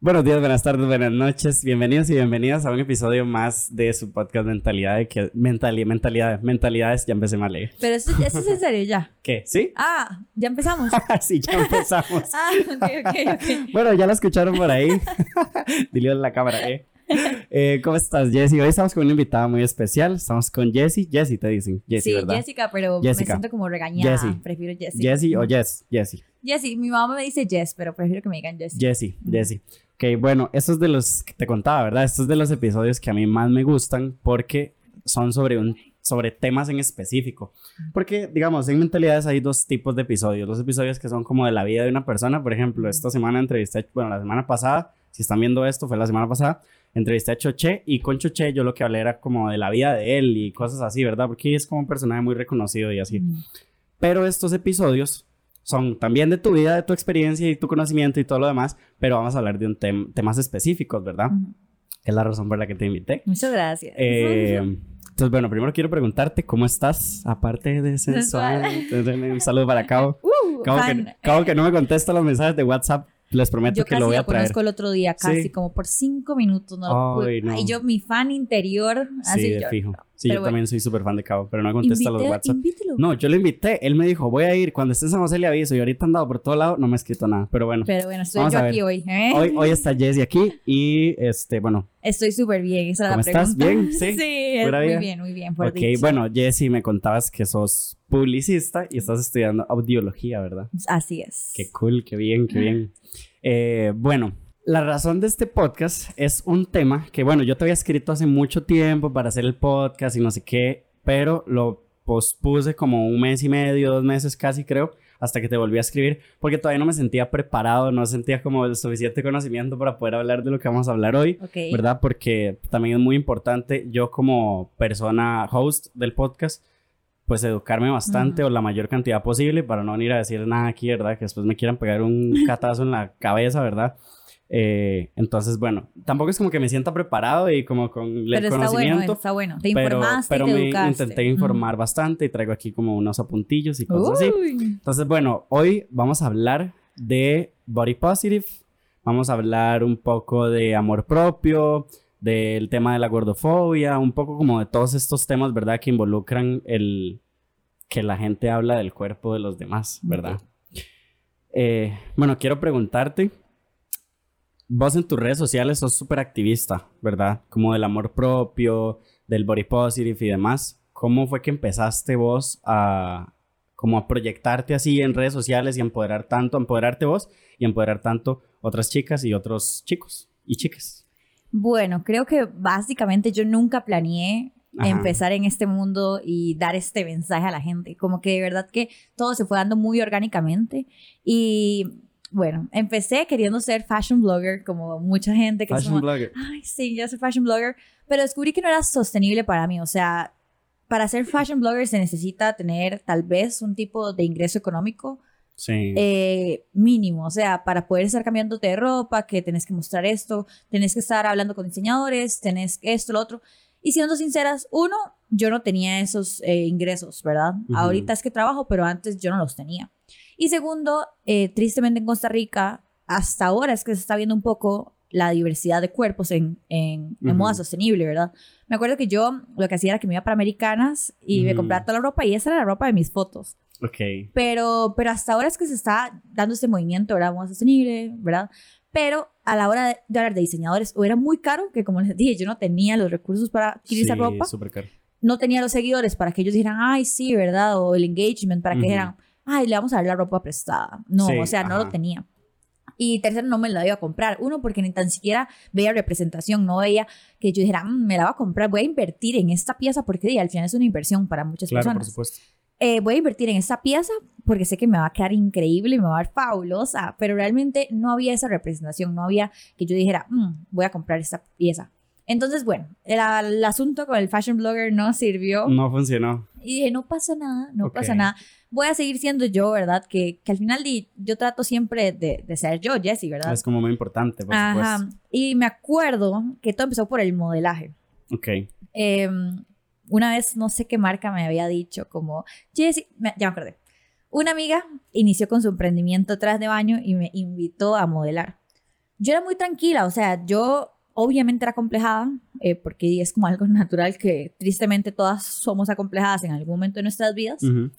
Buenos días, buenas tardes, buenas noches. Bienvenidos y bienvenidas a un episodio más de su podcast Mentalidad de que mentalidad, mentalidad, mentalidades, ya empecé mal. ¿eh? Pero esto, esto es en serio ya. ¿Qué? ¿Sí? Ah, ya empezamos. sí, ya empezamos. ah, ok, ok, ok. Bueno, ya lo escucharon por ahí. Dile a la cámara, ¿eh? Eh, ¿Cómo estás, Jessie? Hoy estamos con una invitada muy especial. Estamos con Jessie. Jessie te dicen. Jessie, Sí, ¿verdad? Jessica, pero Jessica. me siento como regañada. Jessie. Prefiero Jessica. Jessie o Jess. Jessie. Jessie, mi mamá me dice Jess, pero prefiero que me digan Jessie. Jessie, Jessie. Ok, bueno, estos de los que te contaba, ¿verdad? Estos de los episodios que a mí más me gustan porque son sobre un sobre temas en específico. Porque, digamos, en mentalidades hay dos tipos de episodios. Los episodios que son como de la vida de una persona. Por ejemplo, esta semana entrevisté, bueno, la semana pasada, si están viendo esto, fue la semana pasada, entrevisté a Choché y con Choché yo lo que hablé era como de la vida de él y cosas así, ¿verdad? Porque es como un personaje muy reconocido y así. Mm. Pero estos episodios son también de tu vida, de tu experiencia y tu conocimiento y todo lo demás, pero vamos a hablar de un tem- temas específicos, ¿verdad? Es la razón por la que te invité. Muchas gracias. Eh, entonces, bueno, primero quiero preguntarte cómo estás, aparte de sensual. un saludo para Cabo. Uh, Cabo, que, Cabo que no me contesta los mensajes de WhatsApp, les prometo Yo que casi lo voy lo a traer. conozco el otro día, casi Sí. como por cinco minutos. No lo Ay, no. Ay, yo, mi fan interior, así Sí, de yo. fijo. Sí, Pero yo bueno. también soy súper fan de Cabo, pero no contesta los WhatsApp. invítelo. No, yo lo invité. Él me dijo, voy a ir. Cuando esté en San José le aviso. Y ahorita han andado por todo lado. No me ha escrito nada. Pero bueno. Pero bueno, estoy yo aquí hoy. ¿eh? Hoy, hoy está Jessie aquí. Y este, bueno. Estoy súper bien, esa ¿Cómo la estás? ¿Bien? Sí. Sí, es ¿Pura muy bien, muy bien. por Ok, dicho. bueno, Jessie, me contabas que sos publicista y estás estudiando audiología, ¿verdad? Así es. Qué cool, qué bien, qué bien. Eh, bueno, la razón de este podcast es un tema que, bueno, yo te había escrito hace mucho tiempo para hacer el podcast y no sé qué, pero lo pospuse como un mes y medio, dos meses casi creo, hasta que te volví a escribir, porque todavía no me sentía preparado, no sentía como el suficiente conocimiento para poder hablar de lo que vamos a hablar hoy. Ok. ¿verdad? Porque también es muy importante yo como persona host del podcast, pues educarme bastante Ujú. o la mayor cantidad posible para no venir a decir nada aquí, ¿verdad? Que después me quieran pegar un catazo en la cabeza, ¿verdad? Eh, entonces, bueno, tampoco es como que me sienta preparado y como con el Pero está bueno, conocimiento. está bueno. Te pero informaste pero te me educaste. intenté informar bastante y traigo aquí como unos apuntillos y cosas así. Entonces, bueno, hoy vamos a hablar de body positive, vamos a hablar un poco de amor propio, del tema de la gordofobia, un poco como de todos estos temas, ¿verdad? Que involucran el que la gente habla del cuerpo de los demás, ¿verdad? Eh, bueno, quiero preguntarte, vos en tus redes sociales sos súper activista, ¿verdad? Como del amor propio, del body positive y demás. ¿Cómo fue que empezaste vos a como a proyectarte así en redes sociales y empoderar tanto, empoderarte vos y empoderar tanto otras chicas y otros chicos y chicas? Bueno, creo que básicamente yo nunca planeé Ajá. empezar en este mundo y dar este mensaje a la gente. Como que de verdad que todo se fue dando muy orgánicamente. Y bueno, empecé queriendo ser fashion blogger, como mucha gente que es Fashion como, blogger. ay, sí, yo soy fashion blogger, pero descubrí que no era sostenible para mí, o sea, para ser fashion blogger se necesita tener tal vez un tipo de ingreso económico Sí. eh, mínimo, o sea, para poder estar cambiándote de ropa, que tenés que mostrar esto, tenés que estar hablando con diseñadores, tenés esto, lo otro. Y siendo sinceras, uno, yo no tenía esos eh, ingresos, ¿verdad? Ujú. Ahorita es que trabajo, pero antes yo no los tenía. Y segundo, eh, tristemente en Costa Rica, hasta ahora es que se está viendo un poco la diversidad de cuerpos en, en, en Ujú. moda sostenible, ¿verdad? Me acuerdo que yo lo que hacía era que me iba para Americanas y me Ujú. compraba toda la ropa y esa era la ropa de mis fotos. ok. Pero, pero hasta ahora es que se está dando este movimiento, ¿verdad? Moda sostenible, ¿verdad? Pero a la hora de, de hablar de diseñadores, o era muy caro, que como les dije, yo no tenía los recursos para adquirir esa Sí, ropa, súper caro. no tenía los seguidores para que ellos dijeran, ay, sí, ¿verdad? O el engagement para que Ujú. dijeran, ay, le vamos a dar la ropa prestada. No, Sí, o sea, no ajá. lo tenía. Y tercero, no me la iba a comprar. Uno, porque ni tan siquiera veía representación, no veía que yo dijera, "Mm, me la voy a comprar, voy a invertir en esta pieza, porque di, al final es una inversión para muchas Claro, por personas supuesto. eh, voy a invertir en esta pieza porque sé que me va a quedar increíble y me va a ver fabulosa, pero realmente no había esa representación, no había que yo dijera, "Mm, voy a comprar esta pieza. Entonces, bueno, el, el asunto con el fashion blogger no sirvió No funcionó. y dije, no pasa nada, no pasa nada. Voy a seguir siendo yo, ¿verdad? Que, que al final yo trato siempre de, de ser yo, Jessie, ¿verdad? Es como muy importante, por Ajá. supuesto. Y me acuerdo que todo empezó por el modelaje. Ok. Eh, una vez no sé qué marca me había dicho como, Jessy, me- ya me acordé. Una amiga inició con su emprendimiento tras de baño y me invitó a modelar. Yo era muy tranquila, o sea, yo obviamente era acomplejada, eh, porque es como algo natural que tristemente todas somos acomplejadas en algún momento de nuestras vidas. Ujú.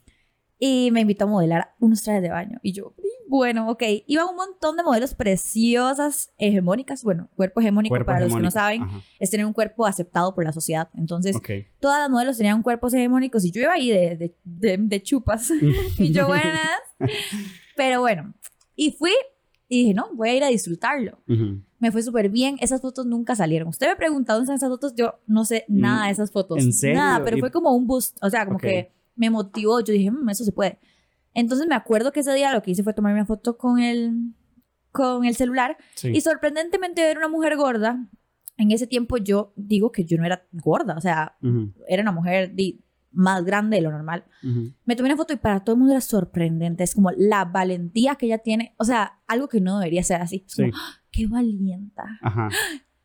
Y me invitó a modelar unos trajes de baño. Y yo, bueno, ok. Iban un montón de modelos preciosas, hegemónicas. Bueno, cuerpo hegemónico, Cuerpo para los que no hegemónico. saben, Ajá. es tener un cuerpo aceptado por la sociedad. Entonces, Ok. todas las modelos tenían cuerpos hegemónicos y yo iba ahí de, de, de- de chupas. y yo, buenas. Pero bueno, y fui y dije, no, voy a ir a disfrutarlo. Ujú. Me fue súper bien. Esas fotos nunca salieron. Usted me preguntó dónde están esas fotos. Yo no sé nada de esas fotos. Mm, ¿En serio? Nada, pero Y- fue como un boost. O sea, como Ok. que me motivó. Yo dije, "Mm, eso se puede. Entonces me acuerdo que ese día lo que hice fue tomarme una foto con el, con el celular. Sí. Y sorprendentemente ver una mujer gorda. En ese tiempo yo digo que yo no era gorda. O sea, era una mujer di- más grande de lo normal. Me tomé una foto y para todo el mundo era sorprendente. Es como la valentía que ella tiene. O sea, algo que no debería ser así. Es Sí. como, ¡ah! qué valienta. Ajá.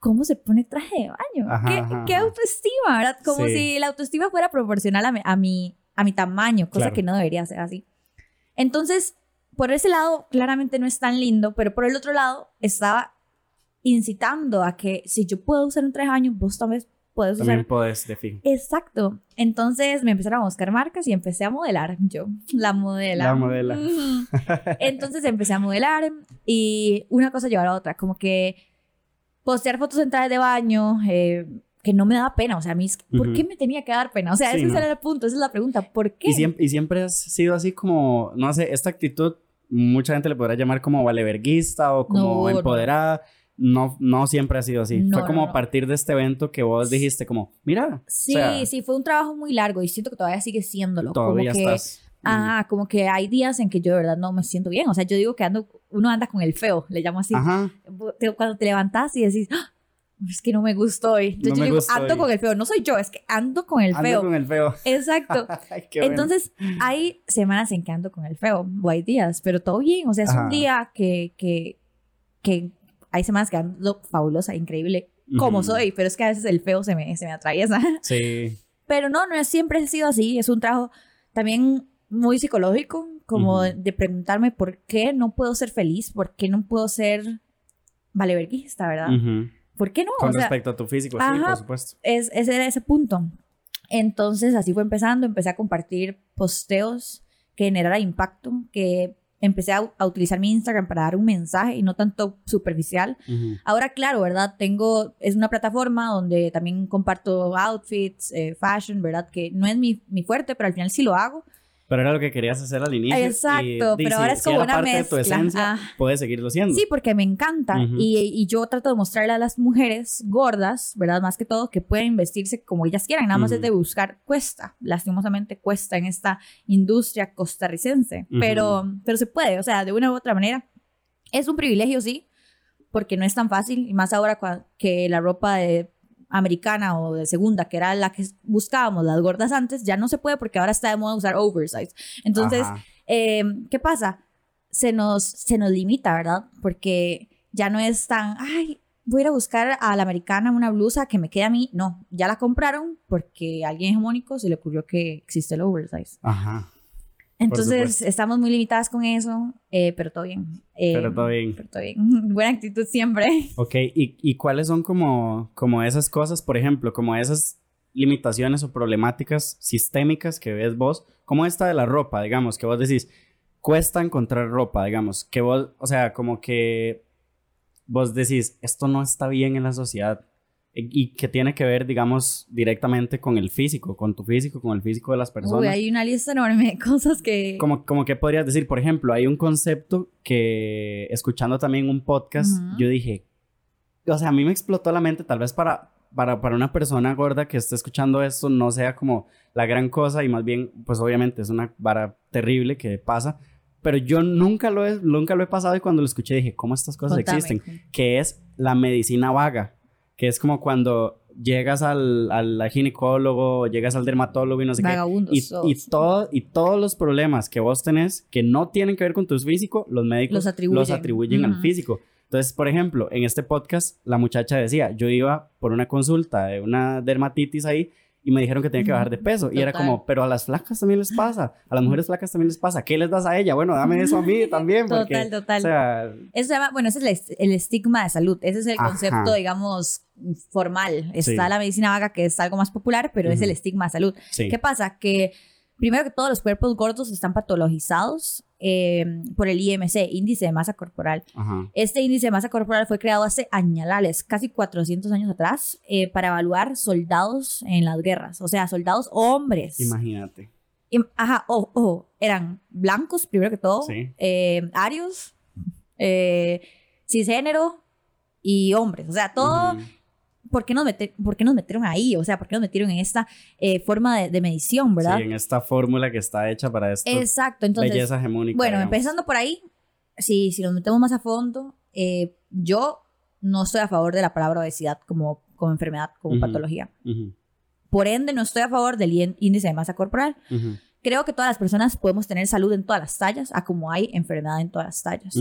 ¿Cómo se pone traje de baño? Ajá, ¿Qué, ajá, qué ajá. autoestima, ¿verdad? Como Sí. si la autoestima fuera proporcional a mi, a mi, a mi tamaño, cosa Claro. que no debería ser así. Entonces, por ese lado, claramente no es tan lindo, pero por el otro lado, estaba incitando a que si yo puedo usar un traje de baño, vos también puedes usar También puedes de fijo. Exacto. Entonces me empezaron a buscar marcas y empecé a modelar yo, la modela. La modela. Entonces empecé a modelar y una cosa llevó a la otra, como que postear fotos en trajes de baño, eh, que no me da pena, o sea, a mí, ¿por Ujú. qué me tenía que dar pena? O sea, Sí, ese no. era el punto, esa es la pregunta, ¿por qué? Y siempre, y siempre has sido así como, no sé, esta actitud, mucha gente le podrá llamar como valeverguista o como No, no. empoderada. No, no siempre ha sido así. No, Fue como no, a no. partir de este evento que vos dijiste como, mira, Sí, o sea, sí, fue un trabajo muy largo y siento que todavía sigue siéndolo. todavía como que, estás. Ajá, como que hay días en que yo de verdad no me siento bien. O sea, yo digo que ando, uno anda con el feo, le llamo así. Ajá. cuando te levantas y decís, "Ah, es que no me gustó No yo digo, ando hoy. con el feo. No soy yo, es que ando con el Ando feo. con el feo. Exacto. Ay, qué bueno. Entonces, hay semanas en que ando con el feo, o hay días, pero todo bien. O sea, es Ajá. un día que, que, que hay semanas que ando fabulosa, increíble, como soy, pero es que a veces el feo se me, se me atraviesa. Sí. Pero no, no es siempre ha sido así. Es un trabajo también muy psicológico, como de, de preguntarme por qué no puedo ser feliz, por qué no puedo ser valeverguista, ¿verdad? Ujú. ¿Por qué no? Con O sea, respecto a tu físico, sí, por supuesto. es, ese era ese punto. Entonces, así fue empezando. Empecé a compartir posteos que generara impacto, que empecé a, a utilizar mi Instagram para dar un mensaje y no tanto superficial. Ahora, claro, ¿verdad? Tengo, es una plataforma donde también comparto outfits, eh, fashion, ¿verdad? Que no es mi, mi fuerte, pero al final sí lo hago. Pero era lo que querías hacer al inicio. Exacto, y, pero di, ahora si- es si como era una parte de tu mezcla. esencia, Ah. puedes seguirlo siendo. Sí, porque me encanta. Ujú. y, y yo trato de mostrarle a las mujeres gordas, ¿verdad? Más que todo, que pueden vestirse como ellas quieran. Nada más Ujú. es de buscar. Cuesta, lastimosamente cuesta en esta industria costarricense. Ujú. pero, pero se puede, o sea, de una u otra manera. Es un privilegio, sí, porque no es tan fácil. Y más ahora que la ropa de americana o de segunda, que era la que buscábamos las gordas antes, ya no se puede porque ahora está de moda usar oversize. Entonces, eh, ¿qué pasa? Se nos, se nos limita, ¿verdad? Porque ya no es tan, ay, voy a ir a buscar a la americana una blusa que me quede a mí. No, ya la compraron porque a alguien hegemónico se le ocurrió que existe el oversize. Ajá. Entonces, estamos muy limitadas con eso, eh, pero todo bien. Eh, Pero todo bien. Pero todo bien. Buena actitud siempre. Ok, ¿y, y cuáles son como, como esas cosas, por ejemplo, como esas limitaciones o problemáticas sistémicas que ves vos, como esta de la ropa, digamos, que vos decís, cuesta encontrar ropa, digamos, que vos, o sea, como que vos decís, esto no está bien en la sociedad y y que tiene que ver, digamos, directamente con el físico, con tu físico, con el físico de las personas. Uy, hay una lista enorme de cosas que... Como, como que podrías decir, por ejemplo, hay un concepto que escuchando también un podcast, Ujú. yo dije, o sea, a mí me explotó la mente, tal vez para, para, para una persona gorda que esté escuchando esto no sea como la gran cosa y más bien, pues obviamente es una vara terrible que pasa, pero yo nunca lo he, nunca lo he pasado y cuando lo escuché dije, ¿cómo estas cosas Contame. existen? Que es la medicina vaga, que es como cuando llegas al, al ginecólogo, llegas al dermatólogo y no sé qué. Vagabundos. Y, todos. y, todo, y todos los problemas que vos tenés que no tienen que ver con tu físico, los médicos Los atribuyen. atribuyen al Ujú. físico. Entonces, por ejemplo, en este podcast, la muchacha decía, yo iba por una consulta de una dermatitis ahí y me dijeron que tenía que bajar de peso. Y era como, pero a las flacas también les pasa, a las mujeres flacas también les pasa. ¿Qué les das a ella? Bueno, dame eso a mí también. Porque, Total, total. O sea, Eso se llama, bueno, ese es el, est- el estigma de salud. Ese es el Ajá. concepto, digamos, formal. Está Sí. la medicina vaga, que es algo más popular, pero es el estigma de salud. sí. ¿Qué pasa? Que primero que todos los cuerpos gordos están patologizados eh, por el IMC, índice de masa corporal. Ajá. Este índice de masa corporal fue creado hace añalales, casi 400 años atrás, eh, para evaluar soldados en las guerras, o sea, soldados hombres. Imagínate. Im- Ajá, ojo, ojo, eran blancos, primero que todo, Sí. eh, arios, eh, cisgénero y hombres. O sea, todo. ¿Por, qué nos mete- ¿por qué nos metieron ahí? O sea, ¿por qué nos metieron en esta eh, forma de, de medición, verdad? Sí, en esta fórmula que está hecha para esto. Exacto, entonces, belleza hegemónica. bueno, digamos. empezando por ahí, si, si nos metemos más a fondo, eh, yo no estoy a favor de la palabra obesidad como, como enfermedad, como Ujú. patología. Ujú, Por ende, no estoy a favor del ín- índice de masa corporal. ujú, Creo que todas las personas podemos tener salud en todas las tallas, a como hay enfermedad en todas las tallas.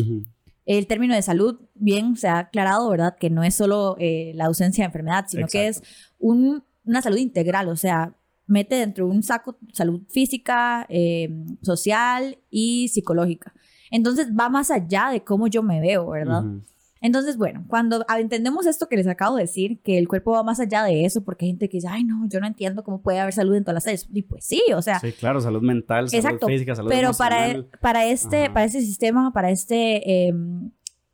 El término de salud, bien, se ha aclarado, ¿verdad? Que no es solo eh, la ausencia de enfermedad, sino que es un- una salud integral, o sea, mete dentro de un saco salud física, eh, social y psicológica. Entonces va más allá de cómo yo me veo, ¿verdad? Entonces, bueno, cuando entendemos esto que les acabo de decir, que el cuerpo va más allá de eso, porque hay gente que dice, ay, no, yo no entiendo cómo puede haber salud en todas las tallas. Y pues sí, o sea, Sí, claro, salud mental, salud física, salud pero para, emocional. para, este, Ajá. para este sistema, para este eh,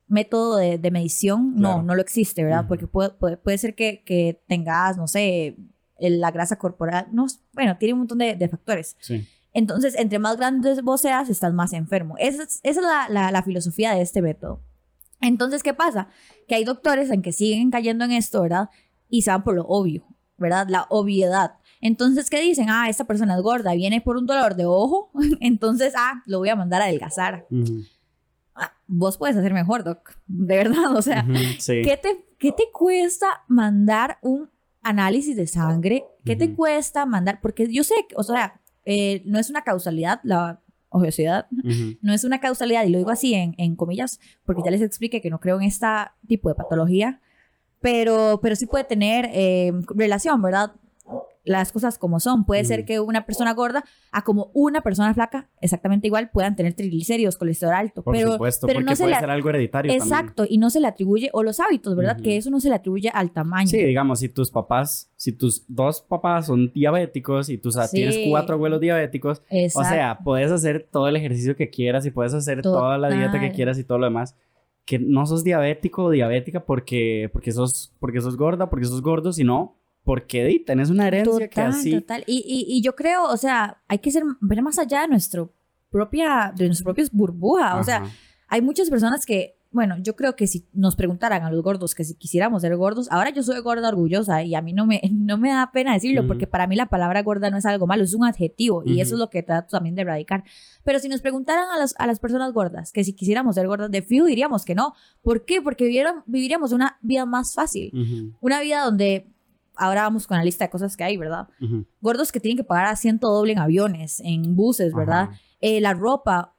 método de, de medición, Claro. no, no lo existe, ¿verdad? Porque puede, puede, puede ser que, que tengas, no sé, la grasa corporal, no, bueno, tiene un montón de, de factores. Sí. Entonces, entre más grande vos seas, estás más enfermo. Esa es, esa es la, la, la filosofía de este método. Entonces, ¿qué pasa? Que hay doctores en que siguen cayendo en esto, ¿verdad? Y se van por lo obvio, ¿verdad? La obviedad. Entonces, ¿qué dicen? Ah, esta persona es gorda, viene por un dolor de ojo, entonces, ah, lo voy a mandar a adelgazar. Ah, vos puedes hacer mejor, doc, de verdad, o sea, ujú, sí. ¿qué te, ¿qué te cuesta mandar un análisis de sangre? ¿Qué te cuesta mandar? Porque yo sé, o sea, eh, no es una causalidad la Ujú, no es una causalidad, y lo digo así en, en comillas, porque ya les expliqué que no creo en este tipo de patología, pero, pero sí puede tener eh, relación, ¿verdad? Las cosas como son. Puede ser que una persona gorda a como una persona flaca, exactamente igual, puedan tener triglicéridos, colesterol alto. Por pero, supuesto, pero porque no se puede le- ser algo hereditario también. Exacto, y no se le atribuye, o los hábitos, ¿verdad? Ujú. Que eso no se le atribuye al tamaño. Sí, digamos, si tus papás, si tus dos papás son diabéticos y tú Sí. tienes cuatro abuelos diabéticos, Exacto. o sea, puedes hacer todo el ejercicio que quieras y puedes hacer toda la dieta que quieras y todo lo demás. Que no sos diabético o diabética porque, porque, sos, porque sos gorda, porque sos gordo, sino porque di, tenés una herencia que Total, así. total. Y, y, y yo creo, o sea, hay que ser, ver más allá de nuestro propia, de nuestros propios burbuja. O sea, Ajá. hay muchas personas que, bueno, yo creo que si nos preguntaran a los gordos que si quisiéramos ser gordos, ahora yo soy gorda orgullosa y a mí no me, no me da pena decirlo Ujú. porque para mí la palabra gorda no es algo malo, es un adjetivo y Ujú. eso es lo que trato también de erradicar. Pero si nos preguntaran a, las a las personas gordas que si quisiéramos ser gordas, de fijo diríamos que no. ¿Por qué? Porque vivieron- viviríamos una vida más fácil, Ujú, una vida donde... Ahora vamos con la lista de cosas que hay, ¿verdad? Gordos que tienen que pagar asiento doble en aviones, en buses, ¿verdad? Eh, la ropa.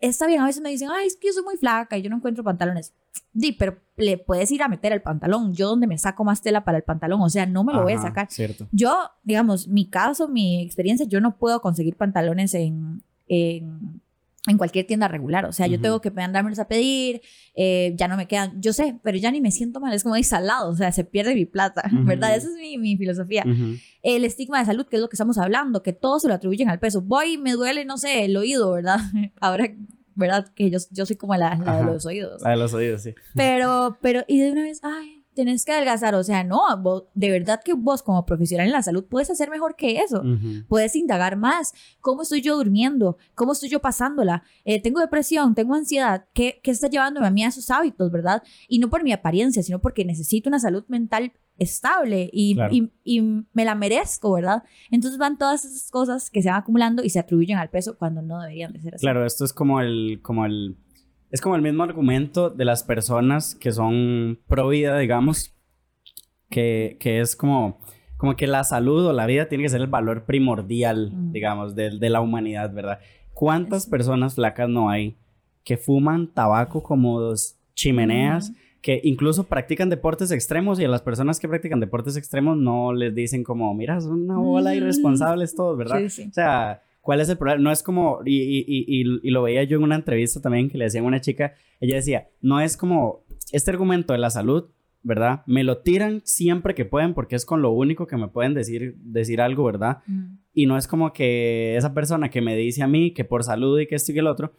Está bien, a veces me dicen, ay, es que yo soy muy flaca y yo no encuentro pantalones. Di, pero le puedes ir a meter el pantalón. Yo donde me saco más tela para el pantalón, o sea, no me lo voy a sacar. Cierto. Yo, digamos, mi caso, mi experiencia, yo no puedo conseguir pantalones en, en, en cualquier tienda regular. O sea, yo Ujú. tengo que mandármelos a pedir, eh, ya no me quedan, yo sé, pero ya ni me siento mal, es como salado, o sea, se pierde mi plata, Ujú. ¿verdad? Esa es mi, mi filosofía Ujú. el estigma de salud, que es lo que estamos hablando, que todos se lo atribuyen al peso. Voy, me duele, no sé, el oído, ¿verdad? Ahora, ¿verdad? Que yo, yo soy como la, la de los oídos. La de los oídos, sí. Pero, pero, y de una vez, ay, tenés que adelgazar. O sea, no, vos- de verdad que vos como profesional en la salud puedes hacer mejor que eso. Ujú. Puedes indagar más. ¿Cómo estoy yo durmiendo? ¿Cómo estoy yo pasándola? Eh, tengo depresión, tengo ansiedad. ¿Qué, ¿Qué está llevándome a mí a esos hábitos, verdad? Y no por mi apariencia, sino porque necesito una salud mental estable y, Claro. y, y me la merezco, ¿verdad? Entonces van todas esas cosas que se van acumulando y se atribuyen al peso cuando no deberían de ser así. Claro, esto es como el, como el, es como el mismo argumento de las personas que son pro vida, digamos, que, que es como, como que la salud o la vida tiene que ser el valor primordial, Mm. digamos, de, de la humanidad, ¿verdad? ¿Cuántas personas flacas no hay que fuman tabaco como dos chimeneas, que incluso practican deportes extremos y a las personas que practican deportes extremos no les dicen como, mira, son una bola Mm. irresponsables todos, ¿verdad? Sí, sí. O sea, ¿cuál es el problema? No es como, y, y, y, lo veía yo en una entrevista también que le decían a una chica, ella decía, no es como este argumento de la salud, ¿verdad? Me lo tiran siempre que pueden porque es con lo único que me pueden decir, decir algo, ¿verdad? Mm. Y no es como que esa persona que me dice a mí que por salud y que esto y que el otro,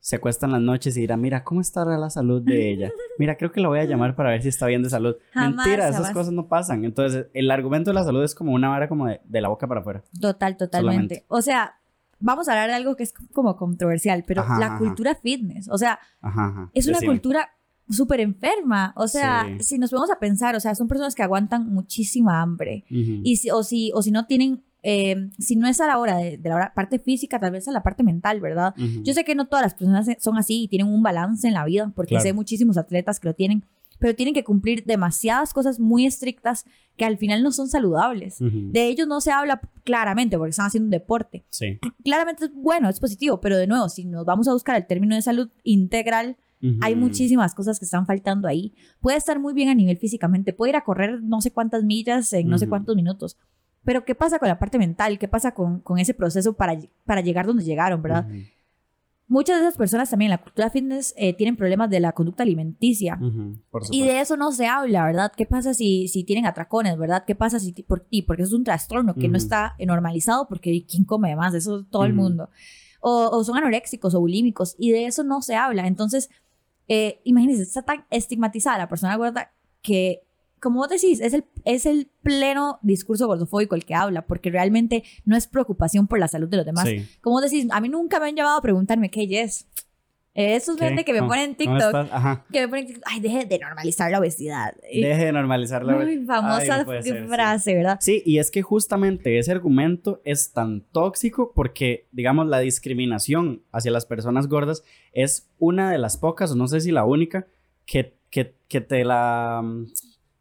se acuesta en las noches y dirá, mira, ¿cómo estará la salud de ella? Mira, creo que la voy a llamar para ver si está bien de salud. Jamás, Mentira, esas jamás. cosas no pasan. Entonces, el argumento de la salud es como una vara como de, de la boca para afuera. Total, totalmente. Solamente. O sea, vamos a hablar de algo que es como controversial, pero Ajá, la ajá. cultura fitness, o sea, Ajá, ajá. es una Decime. cultura súper enferma. O sea, Sí. si nos vamos a pensar, o sea, son personas que aguantan muchísima hambre. Ujú. Y si, o, si, o si no tienen, eh, si no es a la hora de, de la hora- parte física, tal vez a la parte mental, ¿verdad? Ujú. Yo sé que no todas las personas son así y tienen un balance en la vida, porque Claro. sé muchísimos atletas que lo tienen, pero tienen que cumplir demasiadas cosas muy estrictas que al final no son saludables. Ujú. De ellos no se habla claramente porque están haciendo un deporte. Sí. Claramente es bueno, es positivo, pero de nuevo, si nos vamos a buscar el término de salud integral, hay Ujú. muchísimas cosas que están faltando ahí. Puede estar muy bien a nivel físicamente, puede ir a correr no sé cuántas millas en no sé Ujú. cuántos minutos. Pero ¿qué pasa con la parte mental? ¿Qué pasa con, con ese proceso para, para llegar donde llegaron, verdad? Ujú. Muchas de esas personas también en la cultura fitness eh, tienen problemas de la conducta alimenticia. Por Y de eso no se habla, ¿verdad? ¿Qué pasa si, si tienen atracones, ¿verdad? ¿Qué pasa si por ti? Porque eso es un trastorno que no está normalizado porque ¿quién come más? Eso todo el mundo. O, o son anoréxicos o bulímicos y de eso no se habla. Entonces, eh, imagínense, está tan estigmatizada la persona gorda que, como vos decís, es el, es el pleno discurso gordofóbico el que habla porque realmente no es preocupación por la salud de los demás. Sí. Como vos decís, a mí nunca me han llevado a preguntarme qué es. Esos ¿Qué? gente que me ¿Cómo- ponen en TikTok? Ajá. que me ponen, en TikTok, ay, deje de normalizar la obesidad. Deje de normalizar la Muy famosa Ay, ser, sí. frase, ¿verdad? Sí, y es que justamente ese argumento es tan tóxico porque, digamos, la discriminación hacia las personas gordas es una de las pocas, no sé si la única, que, que, que te, la,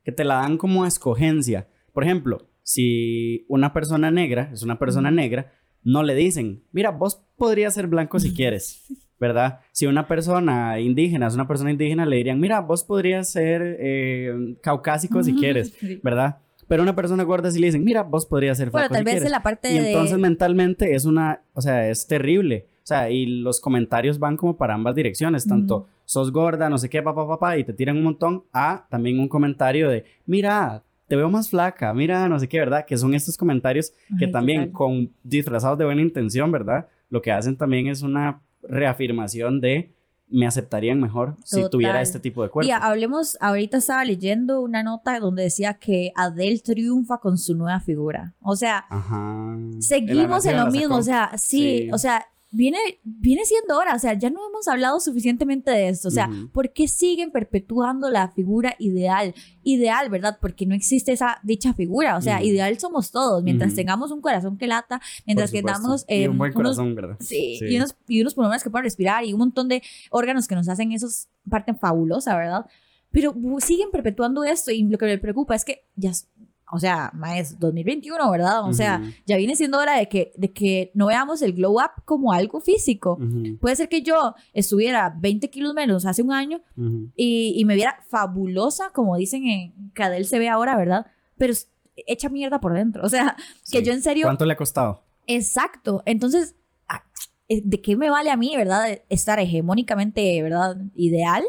que te la dan como escogencia. Por ejemplo, si una persona negra es una persona negra, no le dicen, mira, vos podrías ser blanco si quieres, ¿verdad? Si una persona indígena es una persona indígena, le dirían, mira, vos podrías ser eh, caucásico si quieres. ¿verdad? Pero una persona gorda sí le dicen, mira, vos podrías ser Bueno, flaco tal si vez quieres". en la parte Y de... entonces mentalmente es una, o sea, es terrible. O sea, y los comentarios van como para ambas direcciones, tanto sos gorda, no sé qué, papá, papá, y te tiran un montón, a también un comentario de, mira, te veo más flaca, mira, no sé qué, ¿verdad? Que son estos comentarios que Ay, también con disfrazados de buena intención, ¿verdad? Lo que hacen también es una reafirmación de me aceptarían mejor si Total. tuviera este tipo de cuerpo. Y hablemos, ahorita estaba leyendo una nota donde decía que Adele triunfa con su nueva figura. O sea, Ajá. seguimos en lo mismo. O sea, sí, Sí. o sea, viene, viene siendo hora. O sea, ya no hemos hablado suficientemente de esto. O sea. ¿por qué siguen perpetuando la figura ideal? Ideal, ¿verdad? Porque no existe esa dicha figura. O sea, ideal somos todos. Mientras tengamos un corazón que lata, mientras que damos y eh, un buen unos- corazón, ¿verdad? Sí, Sí. Y, unos, y unos pulmones que puedan respirar y un montón de órganos que nos hacen esos parte fabulosa, ¿verdad? Pero siguen perpetuando esto y lo que me preocupa es que ya, o sea, es 2021, ¿verdad? O sea, Ujú. ya viene siendo hora de que, de que no veamos el glow up como algo físico. Ujú, Puede ser que yo estuviera 20 kilos menos hace un año ujú. y, y me viera fabulosa, como dicen en que Adele se ve ahora, ¿verdad? Pero hecha mierda por dentro. O sea, que Sí. yo en serio... ¿Cuánto le ha costado? Exacto. Entonces, ah, eh, ¿de qué me vale a mí, verdad? Estar hegemónicamente, ¿verdad? Ideal.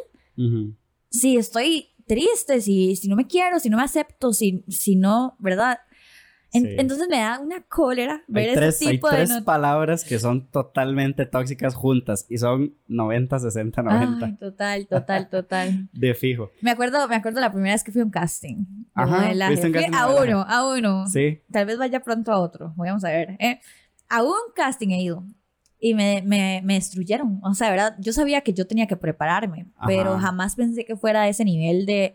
Si estoy triste, si, si no me quiero, si no me acepto, si, si no, ¿verdad? En- Sí. Entonces me da una cólera ver Hay tres, ese hay tipo de... tres palabras que son totalmente tóxicas juntas y son 90, 60, 90 Ay, total, total, total. de fijo. Me acuerdo, me acuerdo la primera vez que fui a un casting. de Ajá, a un Fui casting de a uno, a uno. Sí. Tal vez vaya pronto a otro. Vamos a ver. ¿eh? A un casting he ido. Y me, me, me destruyeron. O sea, ¿verdad? Yo sabía que yo tenía que prepararme, Ajá. pero jamás pensé que fuera a ese nivel de...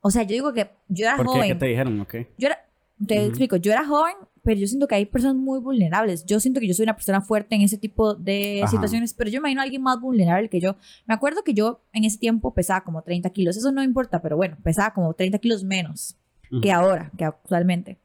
O sea, yo digo que yo era ¿Por qué? joven. ¿Qué te dijeron? Ok. Yo era... Te Ujú. explico. Yo era joven, pero yo siento que hay personas muy vulnerables. Yo siento que yo soy una persona fuerte en ese tipo de Ajá. situaciones, pero yo me imagino a alguien más vulnerable que yo. Me acuerdo que yo en ese tiempo pesaba como 30 kilos. Eso no importa, pero bueno, pesaba como 30 kilos menos Ujú. que ahora, que actualmente.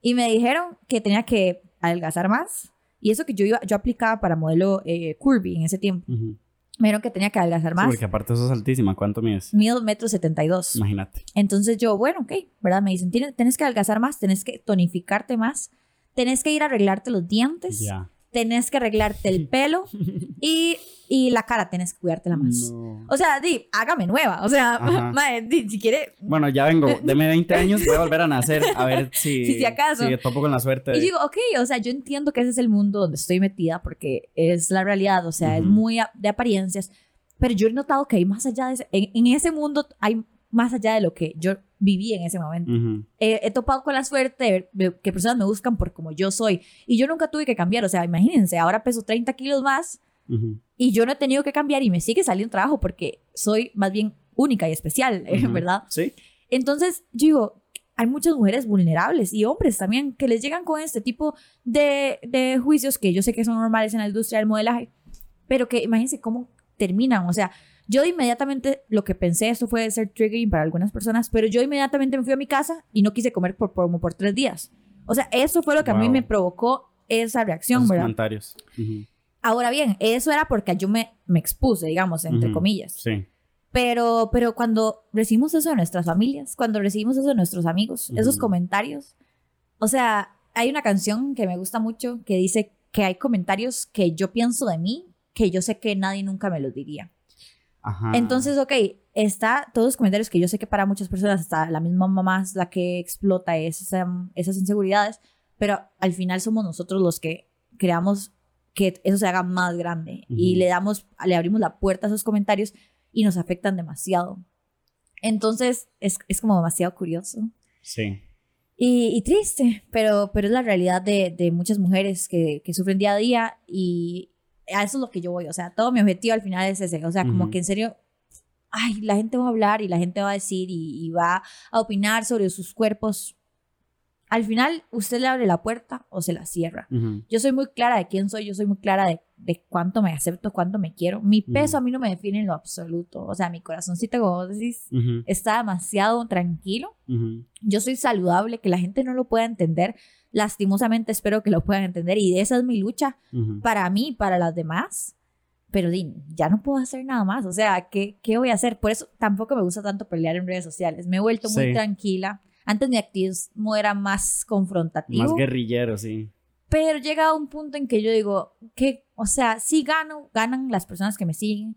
Y me dijeron que tenía que adelgazar más. Y eso que yo iba, yo aplicaba para modelo eh, curvy en ese tiempo. Ujú. Me dijeron que tenía que adelgazar Sí, más. porque aparte eso es altísima. ¿Cuánto mides? Mido metro setenta y dos. Imagínate. Entonces yo, bueno, ok, ¿verdad? Me dicen, "Tienes- que adelgazar más, tenés que tonificarte más, tenés que ir a arreglarte los dientes, Ya. Tenés que arreglarte el pelo y, y la cara tenés que cuidártela más. No. O sea, di, hágame nueva. O sea, mae, di, si quiere. Bueno, ya vengo. Deme 20 años, voy a volver a nacer. A ver si. Si- si acaso. Si topo con la suerte. Y de- digo, ok, o sea, yo entiendo que ese es el mundo donde estoy metida porque es la realidad, o sea, es Ujú. muy a- de apariencias, pero yo he notado que hay más allá de ese, en, en ese mundo hay más allá de lo que yo viví en ese momento. Ujú. Eh, he topado con la suerte de, ver- que personas me buscan por como yo soy y yo nunca tuve que cambiar, o sea, imagínense, ahora peso 30 kilos más Ujú. y yo no he tenido que cambiar y me sigue saliendo trabajo porque soy más bien única y especial, eh, Ujú. ¿verdad? Sí. Entonces, yo digo, hay muchas mujeres vulnerables y hombres también que les llegan con este tipo de, de juicios que yo sé que son normales en la industria del modelaje, pero que imagínense cómo terminan. O sea, yo inmediatamente lo que pensé, esto puede ser triggering para algunas personas, pero yo inmediatamente me fui a mi casa y no quise comer por, por, como por tres días. O sea, eso fue lo que a mí Wow. me provocó esa reacción, Esos ¿verdad? comentarios. Ujú. Ahora bien, eso era porque yo me, me expuse, digamos, entre Ujú. comillas. Sí. Pero, pero cuando recibimos eso de nuestras familias, cuando recibimos eso de nuestros amigos, esos Ujú. comentarios, o sea, hay una canción que me gusta mucho que dice que hay comentarios que yo pienso de mí que yo sé que nadie nunca me los diría. Ajá. Entonces, ok, está todos los comentarios que yo sé que para muchas personas, hasta la misma mamá es la que explota esa- esas inseguridades, pero al final somos nosotros los que creamos que eso se haga más grande y le damos, le abrimos la puerta a esos comentarios y nos afectan demasiado. Entonces, es, es como demasiado curioso. Sí. Y, y triste, pero, pero es la realidad de, de muchas mujeres que, que sufren día a día y a eso es lo que yo voy. O sea, todo mi objetivo al final es ese. O sea, como Ujú. que en serio, ay, la gente va a hablar y la gente va a decir y, y va a opinar sobre sus cuerpos. Al final, usted le abre la puerta o se la cierra. Ujú. Yo soy muy clara de quién soy, yo soy muy clara de, de cuánto me acepto, cuánto me quiero. Mi peso Ujú. a mí no me define en lo absoluto. O sea, mi corazoncito, como vos decís, Ujú. está demasiado tranquilo yo soy saludable, que la gente no lo pueda entender. Lastimosamente espero que lo puedan entender y esa es mi lucha para mí y para las demás. Pero di, ya no puedo hacer nada más. O sea, ¿qué, ¿qué voy a hacer? Por eso tampoco me gusta tanto pelear en redes sociales. Me he vuelto muy Sí. tranquila. Antes mi activismo era más confrontativo. Más guerrillero, sí. pero llega a un punto en que yo digo que, o sea, sí gano, ganan las personas que me siguen,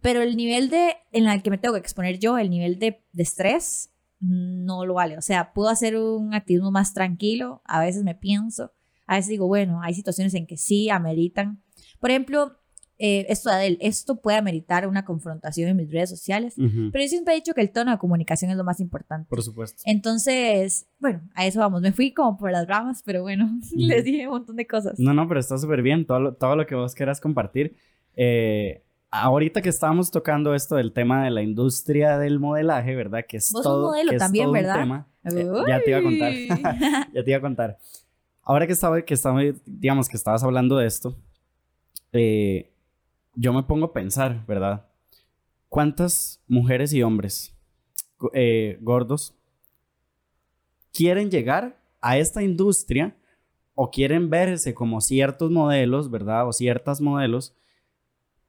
pero el nivel de, en el que me tengo que exponer yo, el nivel de, de estrés, no lo vale. O sea, puedo hacer un activismo más tranquilo, a veces me pienso, a veces digo, bueno, hay situaciones en que sí ameritan. Por ejemplo, eh, esto de Adele, esto puede ameritar una confrontación en mis redes sociales, pero yo siempre he dicho que el tono de comunicación es lo más importante. Por supuesto. Entonces, bueno, a eso vamos. Me fui como por las ramas, pero bueno, les dije un montón de cosas. No, no, pero está súper bien. Todo lo, todo lo que vos quieras compartir. Eh, ahorita que estábamos tocando esto del tema de la industria del modelaje, ¿verdad? Que es Vos todo, modelo que es también, todo un ¿verdad? tema. Eh, ya te iba a contar. ya te iba a contar. Ahora que estaba, que estaba, digamos, que estabas hablando de esto, eh, yo me pongo a pensar, ¿verdad? ¿Cuántas mujeres y hombres eh, gordos quieren llegar a esta industria o quieren verse como ciertos modelos, ¿verdad? O ciertas modelos,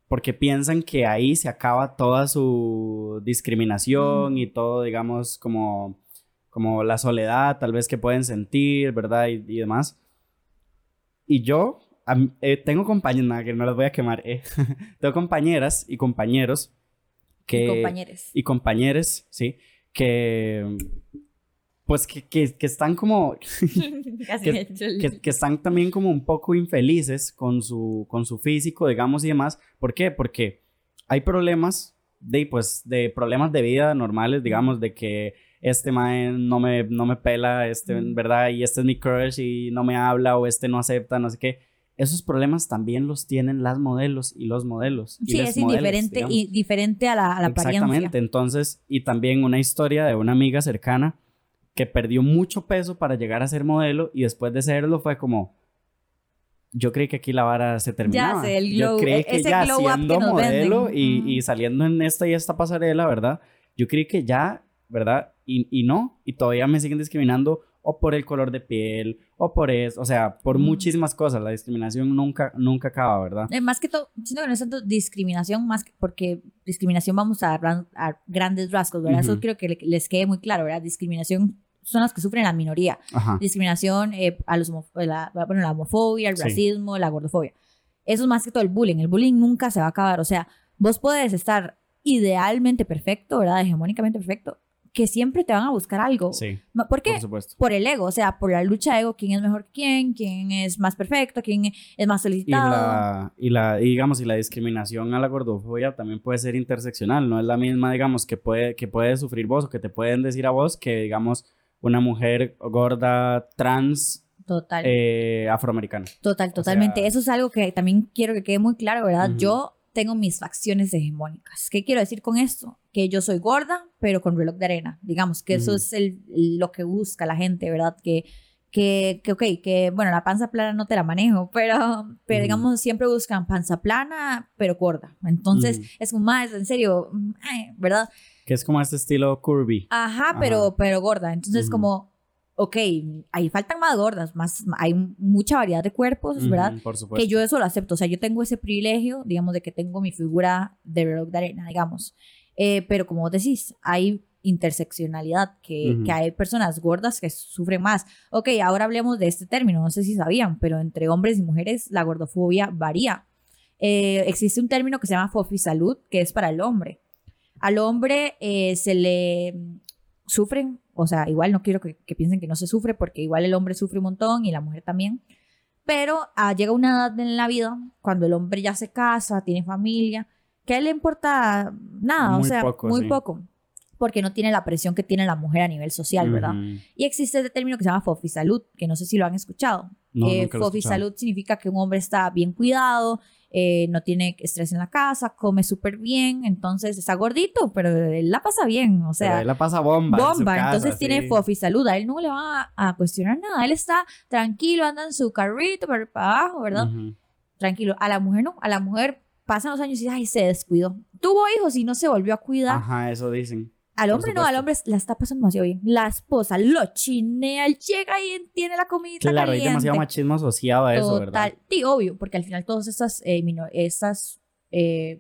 porque piensan que ahí se acaba toda su discriminación Mm. y todo, digamos, como, como la soledad tal vez que pueden sentir, ¿verdad? Y, y demás. Y yo eh, tengo compañeras, nada, que no las voy a quemar, eh. tengo compañeras y compañeros que... Y compañeros. y compañeros, sí, que pues que, que, que están como que, que están también como un poco infelices con su, con su físico, digamos, y demás. ¿Por qué? Porque hay problemas de, pues, de problemas de vida normales, digamos, de que este man no me, no me pela, este, Mm. ¿verdad? Y este es mi crush y no me habla o este no acepta, no sé qué. Esos problemas también los tienen las modelos y los modelos. y Sí, es indiferente y diferente a la, a la Exactamente. apariencia. Entonces, y también una historia de una amiga cercana que perdió mucho peso para llegar a ser modelo y después de serlo fue como yo creí que aquí la vara se terminaba. sé, el yo glow- creí e- que ese ya siendo que modelo y, y saliendo en esta y esta pasarela, ¿verdad? Yo creí que ya, ¿verdad? Y, y no, y todavía me siguen discriminando o por el color de piel, o por eso, o sea, por Mm. muchísimas cosas. La discriminación nunca, nunca acaba, ¿verdad? Eh, más que todo, siento que no es tanto discriminación, más que porque discriminación vamos a, ran- a grandes rasgos, ¿verdad? Eso Ujú. creo que le- les quede muy claro, ¿verdad? Discriminación son las que sufren la minoría. Ajá. Discriminación eh, a los homo- la, bueno, la homofobia, el Sí. racismo, la gordofobia. Eso es más que todo el bullying. El bullying nunca se va a acabar. O sea, vos puedes estar idealmente perfecto, ¿verdad? Hegemónicamente perfecto, que siempre te van a buscar algo. Sí, ¿Por qué? por supuesto. Por el ego, o sea, por la lucha de ego, quién es mejor que quién, quién es más perfecto, quién es más Y solicitado. la, y la, y digamos, y la discriminación a la gordofobia también puede ser interseccional, no es la misma, digamos, que puede, que puedes sufrir vos o que te pueden decir a vos que, digamos, una mujer gorda, trans, Total. eh, afroamericana. Total, totalmente. sea- Eso es algo que también quiero que quede muy claro, ¿verdad? Yo tengo mis facciones hegemónicas. ¿Qué quiero decir con esto? Que yo soy gorda, pero con reloj de arena. Digamos que eso es el, lo que busca la gente, ¿verdad? Que, que, que, ok, que, bueno, la panza plana no te la manejo, pero, pero digamos, siempre buscan panza plana, pero gorda. Entonces, es como más, en serio, mm, ay, ¿verdad? Que es como este estilo curvy. Ajá, pero, Ajá. pero gorda. Entonces, como, ok, ahí faltan más gordas, más, hay mucha variedad de cuerpos, ¿verdad? Por supuesto. que yo eso lo acepto. O sea, yo tengo ese privilegio, digamos, de que tengo mi figura de reloj de arena, digamos. Eh, pero como vos decís, hay interseccionalidad, que, hay personas gordas que sufren más. Ok, ahora hablemos de este término, no sé si sabían, pero entre hombres y mujeres la gordofobia varía. Eh, existe un término que se llama fofisalud, que es para el hombre. Al hombre eh, se le sufren, o sea, igual no quiero que, que piensen que no se sufre, porque igual el hombre sufre un montón y la mujer también. Pero ah, llega una edad en la vida cuando el hombre ya se casa, tiene familia, que a él le importa nada, o Muy sea, poco, muy sí. poco, porque no tiene la presión que tiene la mujer a nivel social, ¿verdad? Y existe este término que se llama fofisalud, que no sé si lo han escuchado. No, Eh, fofisalud significa que un hombre está bien cuidado, eh, no tiene estrés en la casa, come súper bien, entonces está gordito, pero él la pasa bien, o Pero sea, él la pasa bomba. en su bomba. casa, Entonces tiene sí. fofisalud, a él no le va a, a cuestionar nada, él está tranquilo, anda en su carrito para, para abajo, ¿verdad? Tranquilo. A la mujer no, a la mujer pasan los años y dice, ay, se descuidó. Tuvo hijos y no se volvió a cuidar. Ajá, eso dicen. Al hombre no, al hombre la está pasando demasiado bien. La esposa lo chinea, él llega y tiene la comida Claro, hay caliente. demasiado machismo asociado a eso, ¿verdad? Total. Sí, obvio, porque al final todas estas, eh, estas eh,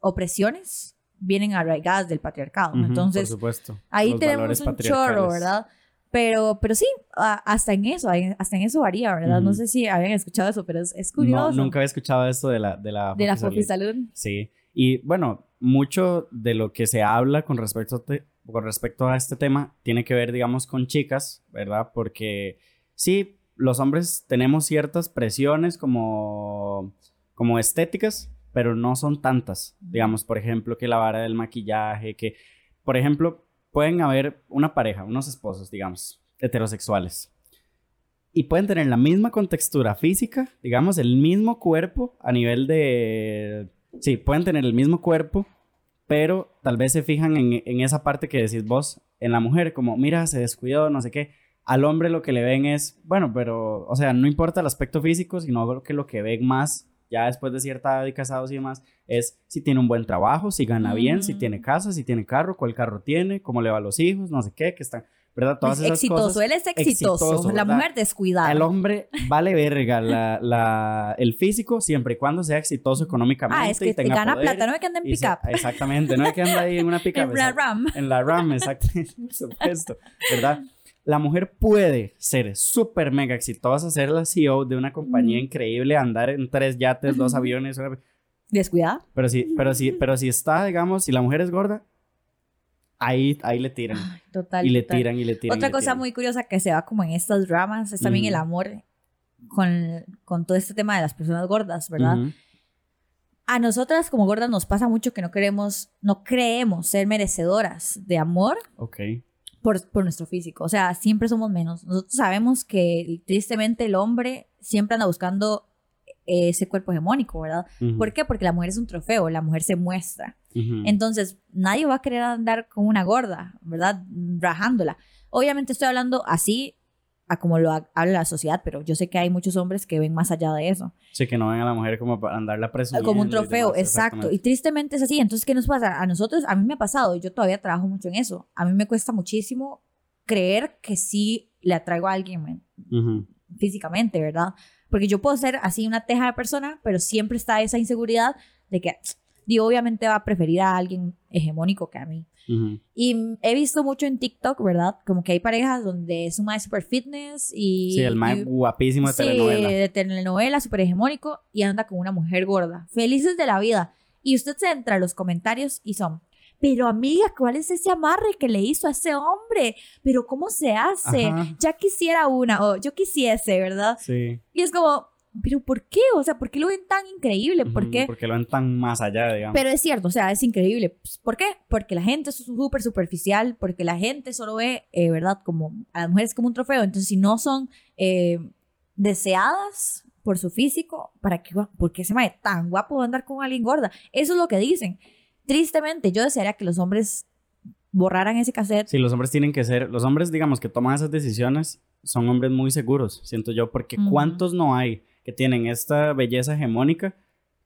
opresiones vienen arraigadas del patriarcado. Ujú, Entonces, por supuesto. ahí Los tenemos un chorro. ¿verdad? Pero, pero sí, hasta en eso, hasta en eso varía, ¿verdad? No Ujú. sé si habían escuchado eso, pero es, es No, curioso. nunca había escuchado esto de la de la de la fofisalud. Sí. Y bueno, mucho de lo que se habla con respecto a, te- con respecto a este tema tiene que ver, digamos, con chicas, ¿verdad? Porque sí, los hombres tenemos ciertas presiones como, como estéticas, pero no son tantas. Digamos, por ejemplo, que la vara del maquillaje, que, por ejemplo, pueden haber una pareja, unos esposos, digamos, heterosexuales. Y pueden tener la misma contextura física, digamos, el mismo cuerpo a nivel de... Sí, pueden tener el mismo cuerpo, pero tal vez se fijan en, en esa parte que decís vos, en la mujer, como, mira, se descuidó, no sé qué. Al hombre lo que le ven es, bueno, pero, o sea, no importa el aspecto físico, sino que lo que ven más, ya después de cierta edad y casados y demás, es si tiene un buen trabajo, si gana bien, si Mm. tiene casa, si tiene carro, cuál carro tiene, cómo le va a los hijos, no sé qué, que están, ¿verdad? Todas Es esas exitoso, cosas. él es exitoso. exitoso, la ¿verdad? mujer descuidada. El hombre vale verga la, la- el físico siempre y cuando sea exitoso económicamente ah, es que y tenga gana poder plata, no me que anda en pick-up. Exactamente, no hay que andar ahí en una pick-up. En la. RAM. En la RAM, exactamente, por supuesto, ¿verdad? La mujer puede ser súper mega exitosa, ser la CEO de una compañía Ujú. increíble, andar en tres yates, dos aviones, una- Descuidada. pero si, pero si, pero si está, digamos, si la mujer es gorda, ahí, ahí le tiran. Ay, total. y le total. tiran y le tiran. Otra le cosa tiran. muy curiosa que se va como en estas dramas es también el Ujú. amor con, con todo este tema de las personas gordas, ¿verdad? Ujú. A nosotras como gordas nos pasa mucho que no queremos, no creemos ser merecedoras de amor Ok. por, por nuestro físico. O sea, siempre somos menos. Nosotros sabemos que tristemente el hombre siempre anda buscando ese cuerpo hegemónico, ¿verdad? Ujú. ¿Por qué? Porque la mujer es un trofeo, la mujer se muestra. Ujú. Entonces, nadie va a querer andar con una gorda, ¿verdad? Rajándola. Obviamente estoy hablando así a como lo ha- habla la sociedad, pero yo sé que hay muchos hombres que ven más allá de eso. Sí, que no ven a la mujer como para andarla presumiendo. Como un y trofeo, demás, exacto. Y tristemente es así. Entonces, ¿qué nos pasa? A nosotros, a mí me ha pasado, y yo todavía trabajo mucho en eso. A mí me cuesta muchísimo creer que sí le atraigo a alguien man, Ujú. físicamente, ¿verdad? Porque yo puedo ser así una teja de persona, pero siempre está esa inseguridad de que, digo, obviamente va a preferir a alguien hegemónico que a mí. Y he visto mucho en TikTok, ¿verdad? Como que hay parejas donde es un mae super fitness y... Sí, el más y- guapísimo de sí, telenovela. de telenovela, súper hegemónico, y anda con una mujer gorda. Felices de la vida. Y usted se entra a los comentarios y son, pero amiga, ¿cuál es ese amarre que le hizo a ese hombre? Pero ¿cómo se hace? Ajá. Ya quisiera una, o yo quisiese, ¿verdad? Sí. Y es como, pero ¿por qué? O sea, ¿por qué lo ven tan increíble? ¿Por qué? Porque lo ven tan más allá, digamos. Pero es cierto, o sea, es increíble. Pues, ¿Por qué? Porque la gente es súper superficial, porque la gente solo ve, eh, ¿verdad? Como a las mujeres como un trofeo. Entonces, si no son eh, deseadas por su físico, ¿para qué? ¿Por qué se me tan guapo va a andar con alguien gorda? Eso es lo que dicen. Tristemente, yo desearía que los hombres borraran ese cassette. Sí, los hombres tienen que ser, los hombres, digamos, que toman esas decisiones, son hombres muy seguros, siento yo, porque. ¿cuántos no hay que tienen esta belleza hegemónica